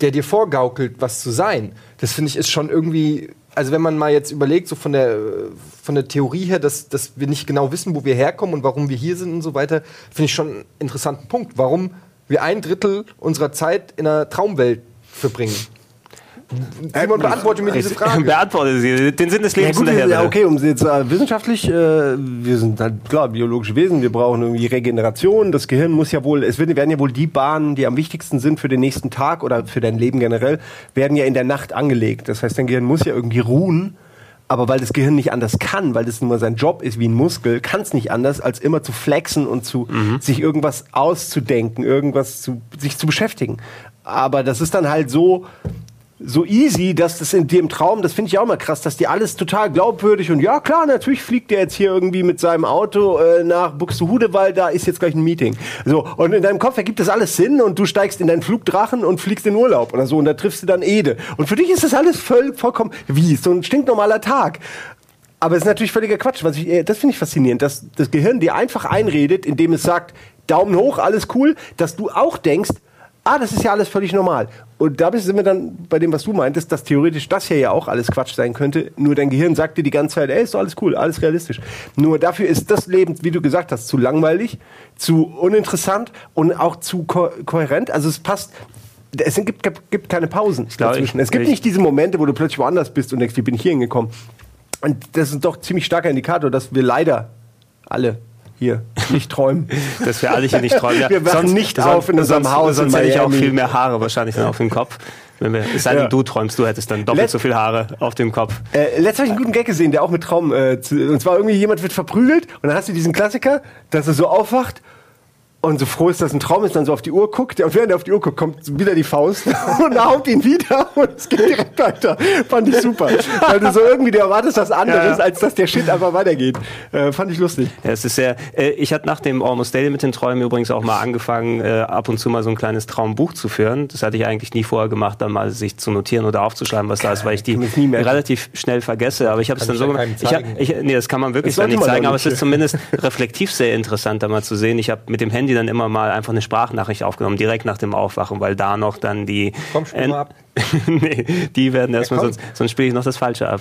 der dir vorgaukelt, was zu sein. Das finde ich ist schon irgendwie, also wenn man mal jetzt überlegt, so von der, von der Theorie her, dass, dass wir nicht genau wissen, wo wir herkommen und warum wir hier sind und so weiter, finde ich schon einen interessanten Punkt. Warum wir ein Drittel unserer Zeit in einer Traumwelt verbringen. Simon, beantworte mir diese Frage. Beantworte sie. Den Sinn des Ja, Lebens gut, hinterher. ja, okay, um sie jetzt äh, wissenschaftlich, äh, wir sind halt klar biologische Wesen, wir brauchen irgendwie Regeneration. Das Gehirn muss ja wohl, es werden, ja wohl die Bahnen, die am wichtigsten sind für den nächsten Tag oder für dein Leben generell, werden ja in der Nacht angelegt. Das heißt, dein Gehirn muss ja irgendwie ruhen. Aber weil das Gehirn nicht anders kann, weil das nun mal sein Job ist wie ein Muskel, kann es nicht anders, als immer zu flexen und zu sich irgendwas auszudenken, irgendwas zu sich zu beschäftigen. Aber das ist dann halt so, so easy, dass das in dem Traum, das finde ich auch mal krass, dass die alles total glaubwürdig und ja klar, natürlich fliegt der jetzt hier irgendwie mit seinem Auto äh, nach Buxtehude, weil da ist jetzt gleich ein Meeting. So, und in deinem Kopf ergibt das alles Sinn und du steigst in deinen Flugdrachen und fliegst in Urlaub oder so und da triffst du dann Ede. Und für dich ist das alles voll, vollkommen, wie, so ein stinknormaler Tag. Aber es ist natürlich völliger Quatsch. Was ich, äh, das finde ich faszinierend, dass das Gehirn dir einfach einredet, indem es sagt, Daumen hoch, alles cool, dass du auch denkst, ah, das ist ja alles völlig normal. Und da sind wir dann bei dem, was du meintest, dass theoretisch das hier ja auch alles Quatsch sein könnte. Nur dein Gehirn sagt dir die ganze Zeit, ey, ist doch alles cool, alles realistisch. Nur dafür ist das Leben, wie du gesagt hast, zu langweilig, zu uninteressant und auch zu ko kohärent. Also es passt. Es gibt, gibt, keine Pausen glaube, dazwischen. ich- es gibt ich- nicht diese Momente, wo du plötzlich woanders bist und denkst, wie bin ich hier hingekommen? Und das ist doch ein ziemlich starker Indikator, dass wir leider alle hier nicht träumen. Dass wir alle hier nicht träumen. Ja, Wir wachen nicht auf in unserem sonst, Haus Sonst hätte ich auch viel mehr Haare wahrscheinlich auf dem Kopf. Wenn wir, es sei denn, Ja. du träumst, du hättest dann doppelt Let- so viel Haare auf dem Kopf. Äh, letztes habe ich einen guten Gag gesehen, der auch mit Traum, äh, zu, und zwar irgendwie jemand wird verprügelt und dann hast du diesen Klassiker, dass er so aufwacht und so froh ist, dass ein Traum ist, dann so auf die Uhr guckt und während er auf die Uhr guckt, kommt wieder die Faust und haut ihn wieder und es geht direkt weiter. Fand ich super. Weil du so irgendwie dir erwartest was anderes, Ja. als dass der Shit einfach weitergeht. Äh, fand ich lustig. Ja, es ist sehr, äh, ich hatte nach dem Almost Daily mit den Träumen übrigens auch mal angefangen, äh, ab und zu mal so ein kleines Traumbuch zu führen. Das hatte ich eigentlich nie vorher gemacht, dann mal sich zu notieren oder aufzuschreiben, was da ist, weil ich die relativ schnell vergesse. Aber ich habe es dann so gemacht. Ich hab, ich, nee, das kann man wirklich dann nicht zeigen, aber es ist zumindest reflektiv sehr interessant, da mal zu sehen. Ich habe mit dem Handy dann immer mal einfach eine Sprachnachricht aufgenommen, direkt nach dem Aufwachen, weil da noch dann die. Komm, spiel End- mal ab. nee, die werden erstmal, sonst, sonst spiele ich noch das Falsche ab.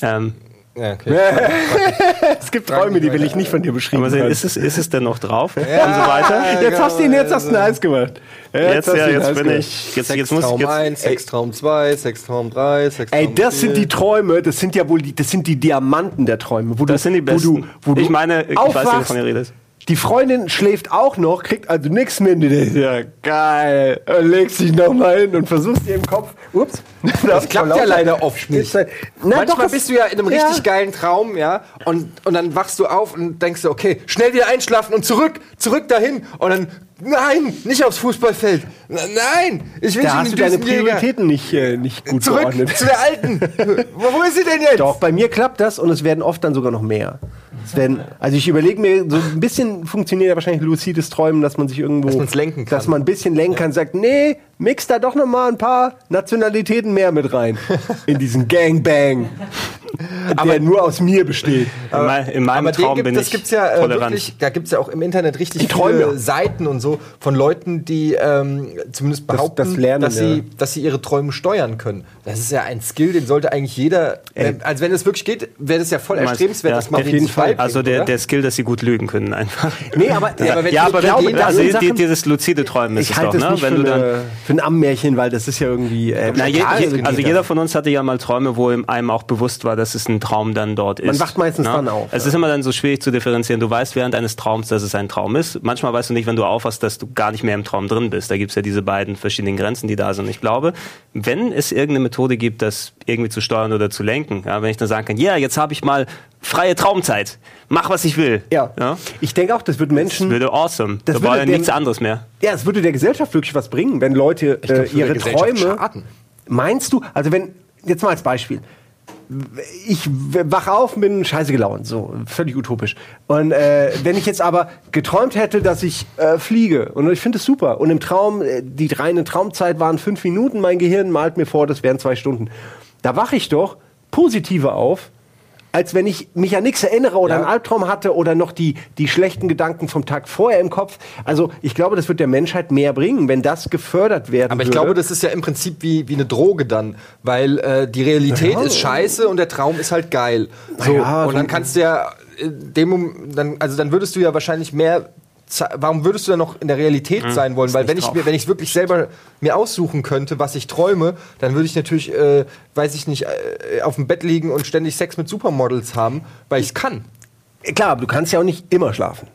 Ähm, Ja, okay. Es gibt Träume, die will ich nicht von dir beschrieben mal sehen, ist es, ist es denn noch drauf? Und so weiter. Jetzt hast du ihn, jetzt hast du ihn heiß gemacht. Jetzt, hast ja, jetzt bin ich. Jetzt, jetzt muss Sextraum jetzt, 1, Sextraum 2, Sextraum 3, Sextraum Ey, das sind 4. die Träume, das sind ja wohl die, das sind die Diamanten der Träume. Wo Das du, sind die Wo du, besten. wo du Ich meine, ich weiß nicht, aufwachst, wovon ihr redet. Die Freundin schläft auch noch, kriegt also nichts mit. Du Ja, geil. Und legst dich nochmal hin und versuchst dir im Kopf. Ups. Das klappt ja leider oft nicht. Ist halt- Na, Manchmal doch, das- bist du ja in einem Ja. richtig geilen Traum, ja, und, und dann wachst du auf und denkst dir, okay, schnell wieder einschlafen und zurück, zurück dahin. Und dann, nein, nicht aufs Fußballfeld. Nein, ich will Da schon hast du deine. Prioritäten nicht, äh, nicht gut Zurück geordnet. zu der alten. wo, wo ist sie denn jetzt? Doch, bei mir klappt das und es werden oft dann sogar noch mehr. Es werden, also ich überlege mir, so ein bisschen funktioniert ja wahrscheinlich lucides Träumen, dass man sich irgendwo... Dass man's lenken kann. Dass man ein bisschen lenken kann, sagt, nee, mix da doch noch mal ein paar Nationalitäten mehr mit rein. In diesen Gangbang. der nur aus mir besteht. In, mein, in meinem Aber Traum gibt, bin das ich gibt's ja äh, tolerant. wirklich, da gibt es ja auch im Internet richtig Träume. viele Seiten und so von Leuten, die ähm, zumindest behaupten, das Lernen, dass, sie, ja. dass sie ihre Träume steuern können. Das ist ja ein Skill, den sollte eigentlich jeder, äh, also wenn es wirklich geht, wäre das ja voll meinst- erstrebenswert, ja, dass man auf den jeden Fall. Also der, der Skill, dass sie gut lügen können einfach. Nee, aber, Ja, aber wenn ja, aber mit glaube, wenn, also Sachen- dieses lucide Träumen ist ich es halte doch, das ne? nicht Wenn für, du dann eine, für ein Ammärchen, weil das ist ja irgendwie. Äh, Na, je, also das. jeder von uns hatte ja mal Träume, wo ihm einem auch bewusst war, dass es ein Traum dann dort ist. wacht meistens Ne? dann auf, Es ja. ist immer dann so schwierig zu differenzieren. Du weißt während eines Traums, dass es ein Traum ist. Manchmal weißt du nicht, wenn du aufwachst, dass du gar nicht mehr im Traum drin bist. Da gibt es ja diese beiden verschiedenen Grenzen, die da sind. Ich glaube, wenn es irgendeine Methode gibt, das irgendwie zu steuern oder zu lenken, ja, wenn ich dann sagen kann, ja, jetzt habe ich mal freie Traumzeit, mach was ich will. Ja. ja? Ich denke auch, das wird Das Menschen. würde awesome. Das da war würde ja nichts anderes mehr. Ja, es würde der Gesellschaft wirklich was bringen, wenn Leute glaub, äh, würde ihre Träume. schaden. Meinst du? Also wenn jetzt mal als Beispiel. Ich wach auf bin scheiße gelaunt, so völlig utopisch. Und äh, wenn ich jetzt aber geträumt hätte, dass ich äh, fliege und ich finde es super und im Traum äh, die reine Traumzeit waren fünf Minuten, mein Gehirn malt mir vor, das wären zwei Stunden. Da wache ich doch positiver auf, als wenn ich mich an nichts erinnere oder Ja. einen Albtraum hatte oder noch die, die schlechten Gedanken vom Tag vorher im Kopf. Also ich glaube, das wird der Menschheit mehr bringen, wenn das gefördert werden Aber ich würde. glaube, das ist ja im Prinzip wie, wie eine Droge dann, weil äh, die Realität ist scheiße und der Traum ist halt geil. So, ja, und dann kannst du ja in dem dann, also dann würdest du ja wahrscheinlich mehr Warum würdest du dann noch in der Realität sein wollen? Weil wenn ich mir, wenn ich wirklich selber mir aussuchen könnte, was ich träume, dann würde ich natürlich, äh, weiß ich nicht, äh, auf dem Bett liegen und ständig Sex mit Supermodels haben, weil ich es kann. Klar, aber du kannst ja auch nicht immer schlafen.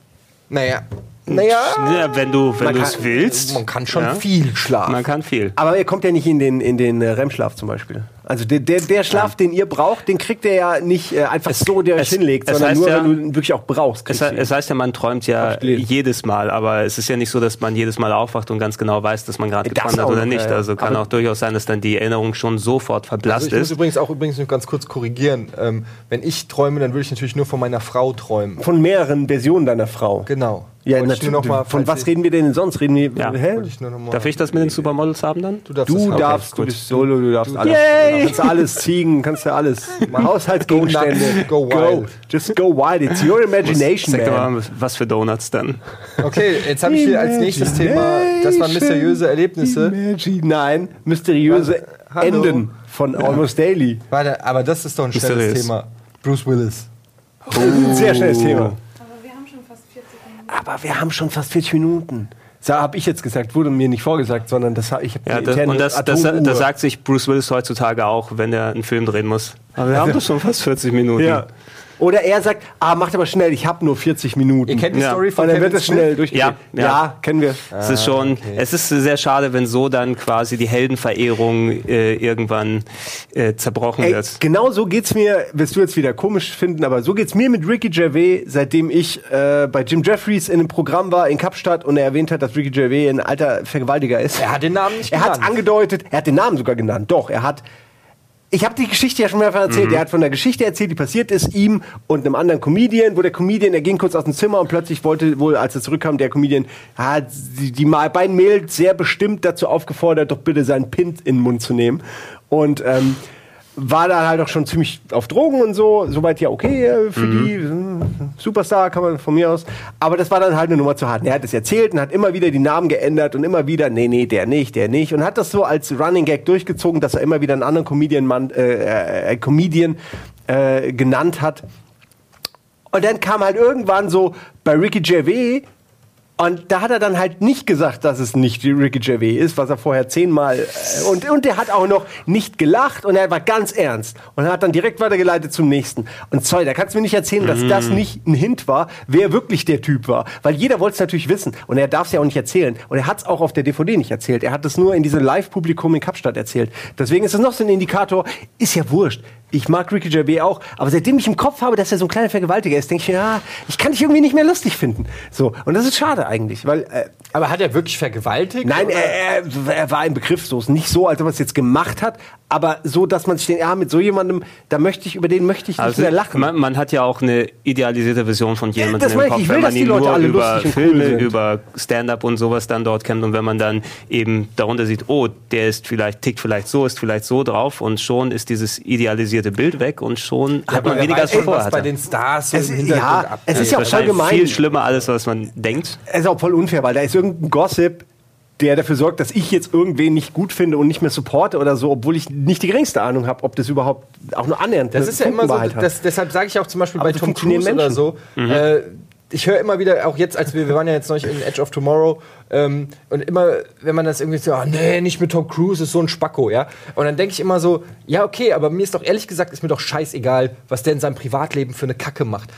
Naja, naja, Ja, wenn du wenn du es willst. man kann schon ja, viel schlafen. Man kann viel. Aber er kommt ja nicht in den, in den äh, REM-Schlaf zum Beispiel. Also der, der, der Schlaf, den ihr braucht, den kriegt er ja nicht äh, einfach so, der euch es- hinlegt, es sondern nur, ja- wenn du ihn wirklich auch brauchst. Es, es heißt ja, man träumt ja Absolut. jedes Mal, aber es ist ja nicht so, dass man jedes Mal aufwacht und ganz genau weiß, dass man gerade geträumt hat oder nicht. ja, ja. Also kann auch durchaus sein, dass dann die Erinnerung schon sofort Also verblasst ich muss ist. übrigens auch übrigens noch ganz kurz korrigieren. Ähm, wenn ich träume, dann würde ich natürlich nur von meiner Frau träumen. Von mehreren Versionen deiner Frau. Genau. Ja, Wollte ich natürlich. mal, Von was reden wir denn sonst? Reden wir. Ja. Hä? Ich nur noch mal Darf ich das mit den Supermodels haben dann? Du darfst, Du das darfst, du gut. bist solo, du darfst alles. Yay! Kannst du alles ziehen, kannst du alles. Haushaltsgegenstände. Go go wild. Just go wild. It's your imagination, Sag man. mal, was für Donuts dann? Okay, jetzt habe ich hier als nächstes Thema, das waren mysteriöse Erlebnisse. Imagine, nein, mysteriöse Hallo. Enden von Almost Daily. Warte, aber das ist doch ein schnelles. Thema. Bruce Willis. Das ist ein sehr schnelles Thema. Aber wir haben schon fast 40 Minuten. So habe ich jetzt gesagt, wurde mir nicht vorgesagt, sondern das ich habe Ja, das, und das, das, das sagt sich Bruce Willis heutzutage auch, wenn er einen Film drehen muss. Aber wir haben doch schon fast 40 Minuten. ja. Oder er sagt, ah, macht aber schnell, ich habe nur 40 Minuten. Ihr kennt die Ja. Story von und dann Kevin wird es Smith? schnell durchgedreht. Ja, ja. kennen wir. Es ist schon, es ist sehr schade, wenn so dann quasi die Heldenverehrung äh, irgendwann äh, zerbrochen Ey, wird. genau so geht's mir, wirst du jetzt wieder komisch finden, aber so geht's mir mit Ricky Gervais, seitdem ich äh, bei Jim Jeffries in einem Programm war in Kapstadt und er erwähnt hat, dass Ricky Gervais ein alter Vergewaltiger ist. Er hat den Namen nicht Er hat genannt. angedeutet, er hat den Namen sogar genannt. Doch, er hat. Ich habe die Geschichte ja schon mehrfach erzählt. Er hat von der Geschichte erzählt, die passiert ist, ihm und einem anderen Comedian, wo der Comedian, er ging kurz aus dem Zimmer und plötzlich wollte wohl, als er zurückkam, der Comedian, hat die, die ma- beiden Mädels sehr bestimmt dazu aufgefordert, doch bitte seinen Pint in den Mund zu nehmen. Und ähm, war da halt auch schon ziemlich auf Drogen und so. Soweit ja okay äh, für die. äh, Superstar kann man von mir aus. Aber das war dann halt eine Nummer zu hart. Er hat es erzählt und hat immer wieder die Namen geändert und immer wieder, nee, nee, der nicht, der nicht. Und hat das so als Running Gag durchgezogen, dass er immer wieder einen anderen Comedian, Mann, äh, äh, Comedian äh, genannt hat. Und dann kam halt irgendwann so bei Ricky Gervais und da hat er dann halt nicht gesagt, dass es nicht Ricky Gervais ist, was er vorher zehnmal äh, und und er hat auch noch nicht gelacht und er war ganz ernst und er hat dann direkt weitergeleitet zum nächsten. Und sorry, da kannst du mir nicht erzählen, dass das nicht ein Hint war, wer wirklich der Typ war, weil jeder wollte es natürlich wissen und er darf es ja auch nicht erzählen und er hat es auch auf der DVD nicht erzählt. Er hat es nur in diesem Live-Publikum in Kapstadt erzählt. Deswegen ist es noch so ein Indikator. Ist ja wurscht. Ich mag Ricky Gervais auch, aber seitdem ich im Kopf habe, dass er so ein kleiner Vergewaltiger ist, denke ich, ja, ich kann dich irgendwie nicht mehr lustig finden. So und das ist schade eigentlich, weil äh, Aber hat er wirklich vergewaltigt? Nein, er, er, er war im Begriff so. Ist Nicht so, als ob er es jetzt gemacht hat, aber so, dass man sich denkt, ja, mit so jemandem, da möchte ich, über den möchte ich nicht Also mehr lachen. man, man hat ja auch eine idealisierte Version von jemandem das im ich. Kopf, Ich will, wenn man die ihn Leute nur alle über cool Filme, sind. über Stand-up und sowas dann dort kennt und wenn man dann eben darunter sieht, oh, der ist vielleicht tickt vielleicht so, ist vielleicht so drauf und schon ist dieses idealisierte Bild weg und schon hat Aber man weniger als vorher was bei den Stars so Es ist- ja, es ist ja auch voll gemein. viel schlimmer alles, was man denkt. Es ist auch voll unfair, weil da ist irgendein Gossip, der dafür sorgt, dass ich jetzt irgendwen nicht gut finde und nicht mehr supporte oder so, obwohl ich nicht die geringste Ahnung habe, ob das überhaupt auch nur annähernd Das eine ist ja immer so, das, deshalb sage ich auch zum Beispiel Aber bei Tom Cruise oder Menschen. so, Mhm. äh, ich höre immer wieder, auch jetzt, als wir, wir waren ja jetzt neulich in Edge of Tomorrow, ähm, und immer, wenn man das irgendwie so, ah, nee, nicht mit Tom Cruise, ist so ein Spacko, ja. Und dann denke ich immer so, ja, okay, aber mir ist doch ehrlich gesagt, ist mir doch scheißegal, was der in seinem Privatleben für eine Kacke macht.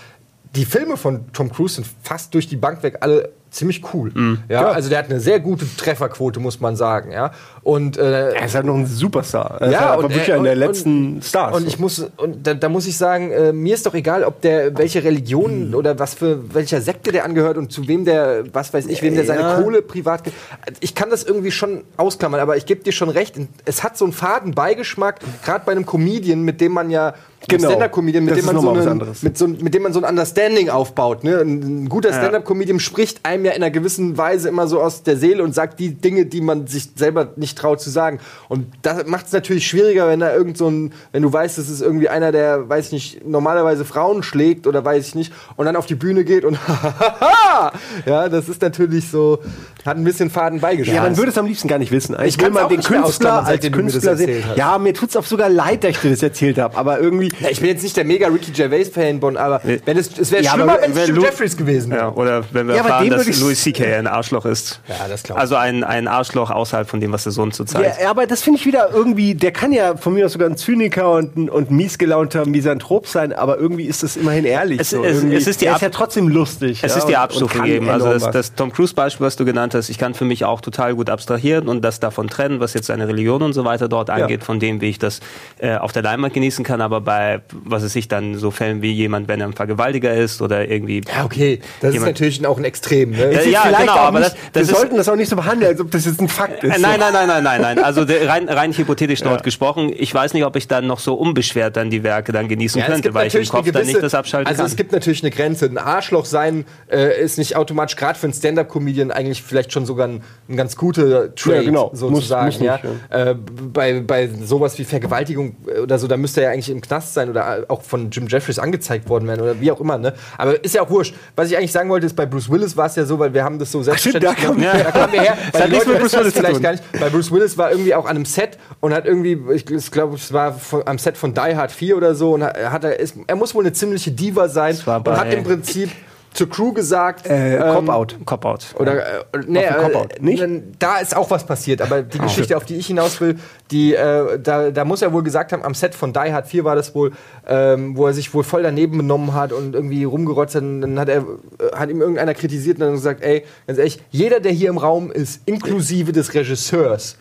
Die Filme von Tom Cruise sind fast durch die Bank weg alle ziemlich cool. Mhm. Ja, also der hat eine sehr gute Trefferquote, muss man sagen, ja. Und äh, er ist halt noch ein Superstar. Er ist ja, halt einfach und, wirklich äh, einer der letzten und, Stars. Und ich muss, und da, da muss ich sagen, äh, mir ist doch egal, ob der welche. Religion oder was für welcher Sekte der angehört und zu wem der, was weiß ich, wem der seine Ja. Kohle privat gibt. Ich kann das irgendwie schon ausklammern, aber ich gebe dir schon recht. Es hat so einen faden Beigeschmack, gerade bei einem Comedian, mit dem man ja Genau. Stand-up-Comedian, mit so mal mit, so, mit dem man so ein Understanding aufbaut. Ne? Ein, ein guter Stand-up-Comedian spricht einem ja in einer gewissen Weise immer so aus der Seele und sagt die Dinge, die man sich selber nicht traut zu sagen. Und das macht es natürlich schwieriger, wenn da irgend so ein, wenn du weißt, das ist irgendwie einer, der, weiß ich nicht, normalerweise Frauen schlägt oder weiß ich nicht, und dann auf die Bühne geht und ja, das ist natürlich so, hat ein bisschen faden Beigeschmack. ja, man würde es am liebsten gar nicht wissen. Eigentlich Ich will auch den Künstler als Künstler sehen. Ja, mir tut's auch sogar leid, dass ich dir das erzählt habe. Aber irgendwie. Ja, ich bin jetzt nicht der mega Ricky Gervais-Fan, aber wenn es, es wäre Ja, schlimmer, wenn es Jim Jeffries gewesen wäre. Ja, oder wenn wir Ja, erfahren, dass Louis C.K. ein Arschloch ist. Ja, das glaub ich. Also ein, ein Arschloch außerhalb von dem, was der Sohn zurzeit. Ja, aber das finde ich wieder irgendwie, der kann ja von mir aus sogar ein Zyniker und ein, und miesgelaunter Misanthrop sein, aber irgendwie ist das immerhin ehrlich. Es- so. es- es ist die er ist ja trotzdem lustig. Es ja, ist die kann gegeben. Also das, das Tom Cruise-Beispiel, was du genannt hast, ich kann für mich auch total gut abstrahieren und das davon trennen, was jetzt seine Religion und so weiter dort angeht, von dem, wie ich das äh, auf der Leinwand genießen kann. Aber bei, was es sich dann so Fällen wie jemand, wenn er ein Vergewaltiger ist oder irgendwie. Ja, okay, das ist natürlich auch ein Extrem. Ne? Ja, ist ja, vielleicht genau, aber nicht, das- das wir ist- sollten das auch nicht so behandeln, als ob das jetzt ein Fakt ist. Äh, Nein, nein, nein, nein, nein, nein. Also rein, rein hypothetisch dort gesprochen. Ich weiß nicht, ob ich dann noch so unbeschwert dann die Werke dann genießen Ja, könnte, weil ich im Kopf eine dann gewisse- nicht das abschalten Also kann. es gibt natürlich eine Grenze. Ein Arschloch sein äh, ist nicht automatisch, gerade für einen Stand-Up-Comedian, eigentlich vielleicht schon sogar ein, ein ganz guter Trade, Ja, genau. sozusagen. Muss- muss ja. nicht, Äh, bei, bei sowas wie Vergewaltigung äh, oder so, da müsste er ja eigentlich im Knast sein oder auch von Jim Jeffries angezeigt worden werden oder wie auch immer. Ne? Aber ist ja auch wurscht. Was ich eigentlich sagen wollte, ist, bei Bruce Willis war es ja so, weil wir haben das so selbstverständlich da kam- gemacht. da kamen wir her. Nichts Leute mit Bruce Willis vielleicht gar nicht. Bei Bruce Willis war irgendwie auch an einem Set und hat irgendwie, ich, glaube, es war von, am Set von Die Hard 4 oder so und hat, hat er, ist, er muss wohl eine ziemliche Diva sein war und bei- hat im Prinzip zur Crew gesagt, Äh, ähm, Cop-Out. Cop-Out. oder äh, nee, Cop-Out, äh, nicht? da ist auch was passiert, aber die Geschichte, auf die ich hinaus will, die, äh, da, da muss er wohl gesagt haben, am Set von Die Hard 4 war das wohl, ähm, wo er sich wohl voll daneben benommen hat und irgendwie rumgerotzt hat, und dann hat er, äh, hat ihm irgendeiner kritisiert und dann gesagt, ey, ganz ehrlich, jeder, der hier im Raum ist, inklusive des Regisseurs,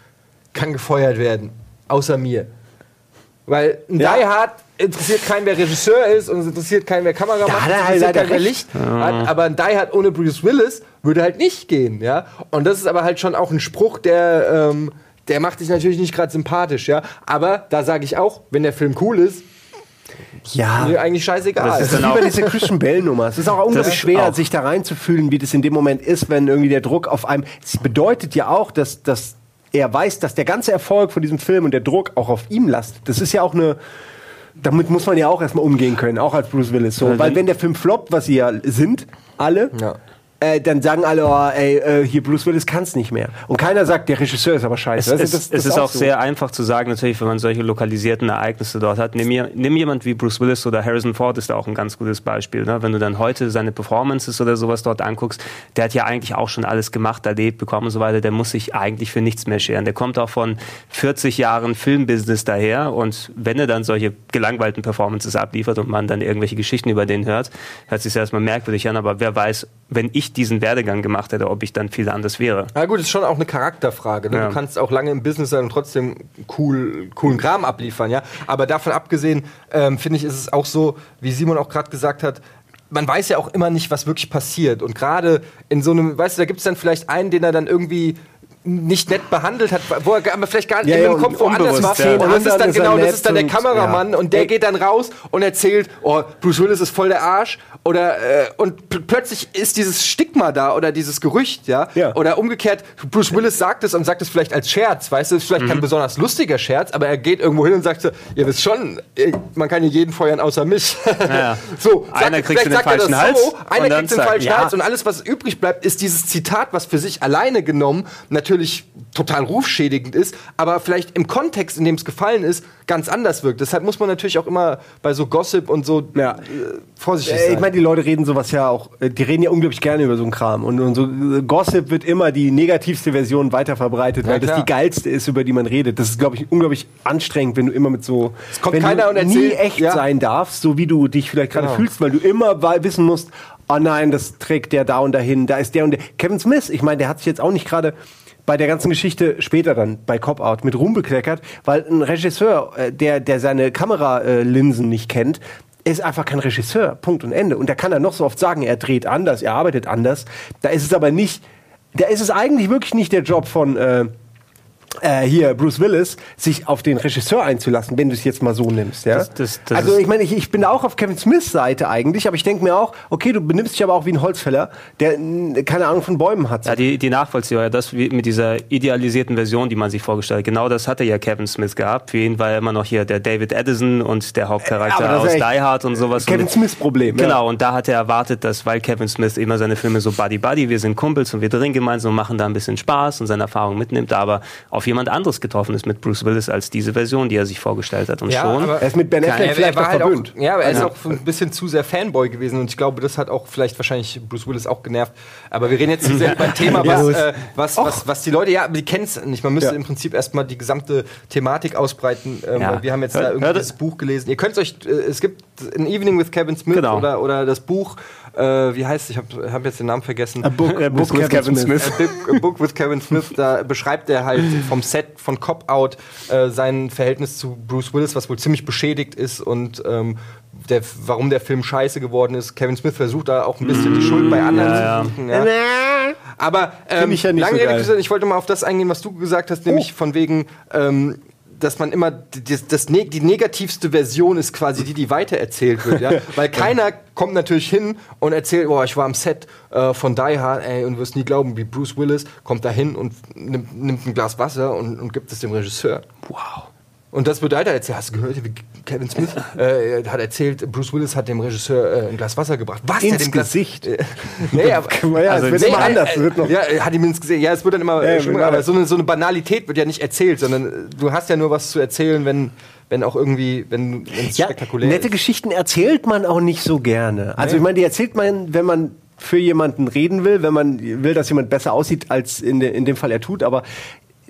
kann gefeuert werden, außer mir. Weil ein Ja. Die Hard interessiert keinen, wer Regisseur ist und es interessiert keinen, wer Kamera macht, hat er halt leider wer. Licht hat, aber ein Die Hard ohne Bruce Willis würde halt nicht gehen, ja. Und das ist aber halt schon auch ein Spruch, der, ähm, der macht dich natürlich nicht gerade sympathisch, ja. Aber da sage ich auch, wenn der Film cool ist, Ja. mir eigentlich scheißegal. Das ist dann wie bei auch- dieser Christian Bell-Nummer. Es ist auch unglaublich schwer, auch. sich da reinzufühlen, wie das in dem Moment ist, wenn irgendwie der Druck auf einem. Es bedeutet ja auch, dass, dass er weiß, dass der ganze Erfolg von diesem Film und der Druck auch auf ihm lastet. Das ist ja auch eine. Damit muss man ja auch erstmal umgehen können, auch als Bruce Willis. So, weil wenn der Film floppt, was sie ja sind, alle, Ja. Äh, dann sagen alle, oh, ey, äh, hier Bruce Willis kann es nicht mehr. Und keiner sagt, der Regisseur ist aber scheiße. Es, das- das es ist auch so. sehr einfach zu sagen, natürlich, wenn man solche lokalisierten Ereignisse dort hat. Nimm, nimm jemand wie Bruce Willis oder Harrison Ford ist da auch ein ganz gutes Beispiel. Ne? Wenn du dann heute seine Performances oder sowas dort anguckst, der hat ja eigentlich auch schon alles gemacht, erlebt, bekommen und so weiter. Der muss sich eigentlich für nichts mehr scheren. Der kommt auch von 40 Jahren Filmbusiness daher und wenn er dann solche gelangweilten Performances abliefert und man dann irgendwelche Geschichten über den hört, hört sich erstmal merkwürdig an, aber wer weiß, wenn ich diesen Werdegang gemacht hätte, ob ich dann viel anders wäre. Na gut, ist schon auch eine Charakterfrage. Ne? Ja. Du kannst auch lange im Business sein und trotzdem cool, coolen Kram abliefern, ja. Aber davon abgesehen, ähm, finde ich, ist es auch so, wie Simon auch gerade gesagt hat, man weiß ja auch immer nicht, was wirklich passiert. Und gerade in so einem, weißt du, da gibt es dann vielleicht einen, den er dann irgendwie nicht nett behandelt hat, wo er aber vielleicht gar nicht Ja, in ja, Kopf woanders war. ja. Und das ist dann Ist genau, das ist dann der und- Kameramann ja. und der Ey. geht dann raus und erzählt, oh, Bruce Willis ist voll der Arsch oder äh, und pl plötzlich ist dieses Stigma da oder dieses Gerücht, ja, Ja. oder umgekehrt, Bruce Willis sagt es und sagt es vielleicht als Scherz, weißt du, ist vielleicht Mhm. kein besonders lustiger Scherz, aber er geht irgendwo hin und sagt so, ihr wisst schon, man kann hier jeden feuern außer mich. Ja. so, Einer kriegt vielleicht den sagt er falschen das Hals so, einer kriegt den falschen ja. Hals und alles, was übrig bleibt, ist dieses Zitat, was für sich alleine genommen natürlich total rufschädigend ist, aber vielleicht im Kontext, in dem es gefallen ist, ganz anders wirkt. Deshalb muss man natürlich auch immer bei so Gossip und so Ja. äh, vorsichtig Äh, sein. Ich meine, die Leute reden sowas ja auch, äh, die reden ja unglaublich gerne über so einen Kram. Und, und so äh, Gossip wird immer die negativste Version weiterverbreitet, Ja, weil das klar. die geilste ist, über die man redet. Das ist, glaube ich, unglaublich anstrengend, wenn du immer mit so. kommt wenn keiner du und erzählt- nie echt ja. sein darfst, so wie du dich vielleicht gerade Genau. fühlst, weil du immer wissen musst, oh nein, das trägt der da und dahin, da ist der und der. Kevin Smith, ich meine, der hat sich jetzt auch nicht gerade bei der ganzen Geschichte später dann bei Cop Out mit Ruhm bekleckert, weil ein Regisseur, äh, der, der seine Kameralinsen nicht kennt, ist einfach kein Regisseur. Punkt und Ende. Und da kann er noch so oft sagen, er dreht anders, er arbeitet anders. Da ist es aber nicht, da ist es eigentlich wirklich nicht der Job von äh, äh, hier Bruce Willis, sich auf den Regisseur einzulassen, wenn du es jetzt mal so nimmst. Ja? Das- das- das also ich meine, ich, ich bin da auch auf Kevin Smiths Seite eigentlich, aber ich denke mir auch, okay, du benimmst dich aber auch wie ein Holzfäller, der keine Ahnung von Bäumen hat. Ja, die, die Nachvollziehbar, ja, das wie mit dieser idealisierten Version, die man sich vorgestellt hat. Genau das hatte ja Kevin Smith gehabt. Für ihn war er immer noch hier der David Edison und der Hauptcharakter ist aus Die Hard und sowas. Kevin Smiths Problem. ja. Genau, und da hat er erwartet, dass, weil Kevin Smith immer seine Filme so Buddy-Buddy, wir sind Kumpels und wir drehen gemeinsam und machen da ein bisschen Spaß und seine Erfahrungen mitnimmt, aber auf jemand anderes getroffen ist mit Bruce Willis als diese Version, die er sich vorgestellt hat. Und Ja, schon. aber- Er ist mit Ben Affleck vielleicht er war halt auch, ja, aber er ist auch ein bisschen zu sehr Fanboy gewesen und ich glaube, das hat auch vielleicht wahrscheinlich Bruce Willis auch genervt. Aber wir reden jetzt zu sehr über ein Thema, was, äh, was, was, was die Leute, ja, aber die kennen es nicht. Man müsste Ja. im Prinzip erstmal die gesamte Thematik ausbreiten. Ähm, Ja. Wir haben jetzt Hör- da irgendwie das Buch gelesen. Ihr könnt euch, äh, es gibt ein Evening with Kevin Smith Genau. oder, oder das Buch, äh, wie heißt es? Ich habe hab jetzt den Namen vergessen. A Book, A Book with Kevin Smith. Book, A Book with Kevin Smith, da beschreibt er halt vom Set von Cop Out äh, sein Verhältnis zu Bruce Willis, was wohl ziemlich beschädigt ist und ähm, der, warum der Film scheiße geworden ist. Kevin Smith versucht da auch ein bisschen die Schuld bei anderen Ja, ja. zu suchen. Ja. Aber ähm, ich ja nicht lange so Sinn, ich wollte mal auf das eingehen, was du gesagt hast, nämlich von wegen, ähm, dass man immer die- das, ne- die negativste Version ist quasi die, die weitererzählt wird, ja? Weil keiner kommt natürlich hin und erzählt, boah, ich war am Set äh, von Die Hard, ey, und du wirst nie glauben, wie Bruce Willis kommt da hin und nimmt, nimmt ein Glas Wasser und, und gibt es dem Regisseur. Wow. Und das wird weiter erzählt. Hast du gehört, wie Kevin Smith äh, hat erzählt, Bruce Willis hat dem Regisseur äh, ein Glas Wasser gebracht. Was? Ins dem Gesicht. Äh, nee, aber, Ja, Also es wird nee, immer äh, anders. äh, Es wird noch ja, er hat ihm ins Gesicht. Ja, es wird dann immer Ja, äh, schlimmer, aber so eine, so eine Banalität wird ja nicht erzählt, sondern äh, du hast ja nur was zu erzählen, wenn, wenn auch irgendwie, wenn es ja, spektakulär nette ist. Geschichten erzählt man auch nicht so gerne. Also ich meine, die erzählt man, wenn man für jemanden reden will, wenn man will, dass jemand besser aussieht, als in, de, in dem Fall er tut, aber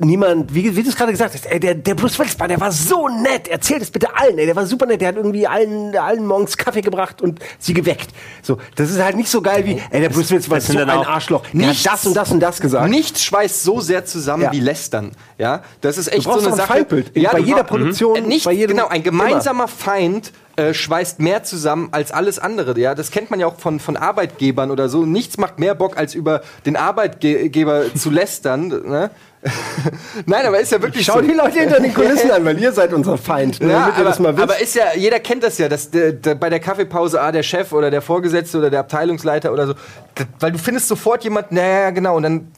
niemand, wie, wie du es gerade gesagt hast, ey, der, der Bruce Willis, der war so nett, erzählt es bitte allen, ey, der war super nett, der hat irgendwie allen, allen morgens Kaffee gebracht und sie geweckt. So, das ist halt nicht so geil wie, ey, der Bruce Willis war das so ein Arschloch, der hat nichts- das und das und das gesagt. Nichts schweißt so sehr zusammen Ja. wie Lästern. Ja, das ist echt so eine doch ein Sache. Feindbild. Ja, Bei jeder Produktion, Äh, nicht, bei jedem- genau, ein gemeinsamer Feind äh, schweißt mehr zusammen als alles andere. Ja, das kennt man ja auch von, von Arbeitgebern oder so. Nichts macht mehr Bock, als über den Arbeitgeber zu lästern. Ne? Nein, aber ist ja wirklich Schau so. die Leute hinter den Kulissen an, weil ihr seid unser Feind. ne, Ja, damit ihr aber, das mal wisst. aber ist ja, jeder kennt das ja, dass der, der, bei der Kaffeepause ah, der Chef oder der Vorgesetzte oder der Abteilungsleiter oder so, d- weil du findest sofort jemanden, naja, genau, und dann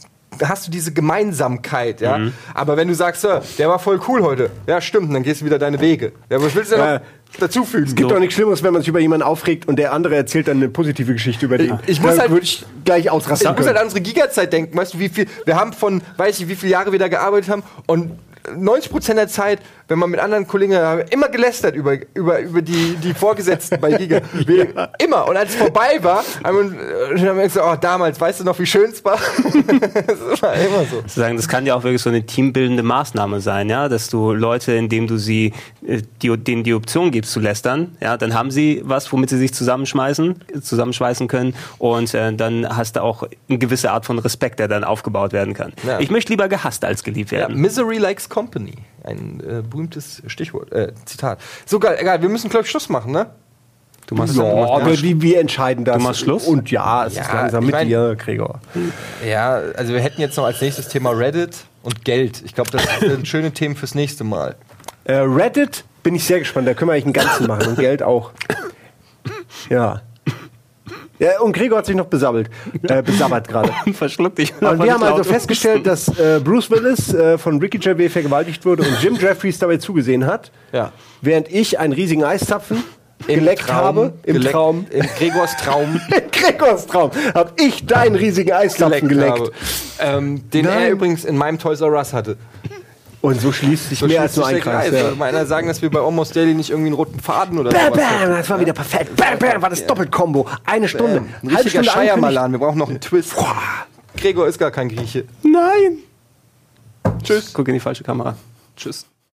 hast du diese Gemeinsamkeit, ja. Mhm. Aber wenn du sagst, so, der war voll cool heute, ja, stimmt, dann gehst du wieder deine Wege. Ja, was willst du denn Ja. noch dazufügen? Es gibt doch nichts Schlimmeres, wenn man sich über jemanden aufregt und der andere erzählt dann eine positive Geschichte über den. Ich muss halt- würde ich gleich ausrasten Ich muss halt an unsere Gigazeit denken, weißt du, wie viel, wir haben von, weiß ich, wie viele Jahre wir da gearbeitet haben und 90% der Zeit, wenn man mit anderen Kollegen, immer gelästert über, über, über die, die Vorgesetzten bei Giga. Wir, Immer. Und als es vorbei war, haben wir, äh, haben wir gesagt, oh, damals, weißt du noch, wie schön es war? das war immer so. Sozusagen, das kann ja auch wirklich so eine teambildende Maßnahme sein, ja, dass du Leute, indem du sie äh, die, denen die Option gibst zu lästern, ja, dann haben sie was, womit sie sich zusammenschmeißen, zusammenschweißen können und äh, dann hast du auch eine gewisse Art von Respekt, der dann aufgebaut werden kann. Ja. Ich möchte lieber gehasst als geliebt Ja, werden. Misery likes company. Ein äh, berühmtes Stichwort, äh, Zitat. So geil, egal, wir müssen, glaube ich, Schluss machen, ne? Du machst, Ja, du machst, aber wir, wir entscheiden das. Du machst Schluss? Und ja, es Ja, ist langsam mit mein- dir, Gregor. Ja, also wir hätten jetzt noch als nächstes Thema Reddit. Und Geld. Ich glaube, das sind schöne Themen fürs nächste Mal. Äh, Reddit bin ich sehr gespannt. Da können wir eigentlich einen ganzen machen und Geld auch. Ja. Ja, und Gregor hat sich noch besabbelt. Äh, besabbert gerade. Und verschluckt dich. Und wir haben also festgestellt, dass äh, Bruce Willis äh, von Ricky Gervais vergewaltigt wurde und Jim Jeffries dabei zugesehen hat, Ja. während ich einen riesigen Eiszapfen geleckt Traum, habe. Im geleckt- Traum. Im Gregors Traum. In Gregors Traum habe ich deinen riesigen Eiszapfen geleckt. habe. Ähm, den Nein. er übrigens in meinem Toys R Us hatte. Und so schließt sich So mehr als schließt nur sich ein Kreis. Kreis. Ja. Mal einer sagen, dass wir bei Almost Daily nicht irgendwie einen roten Faden oder Bam, sowas bam, hätten? das war wieder perfekt. Bam, bam, war das Doppelt-Kombo. Eine Stunde. Ein Halbe richtiger Stunde. Scheiermalan. Wir brauchen noch einen Twist. Gregor ist gar kein Grieche. Nein. Tschüss. Guck in die falsche Kamera. Tschüss.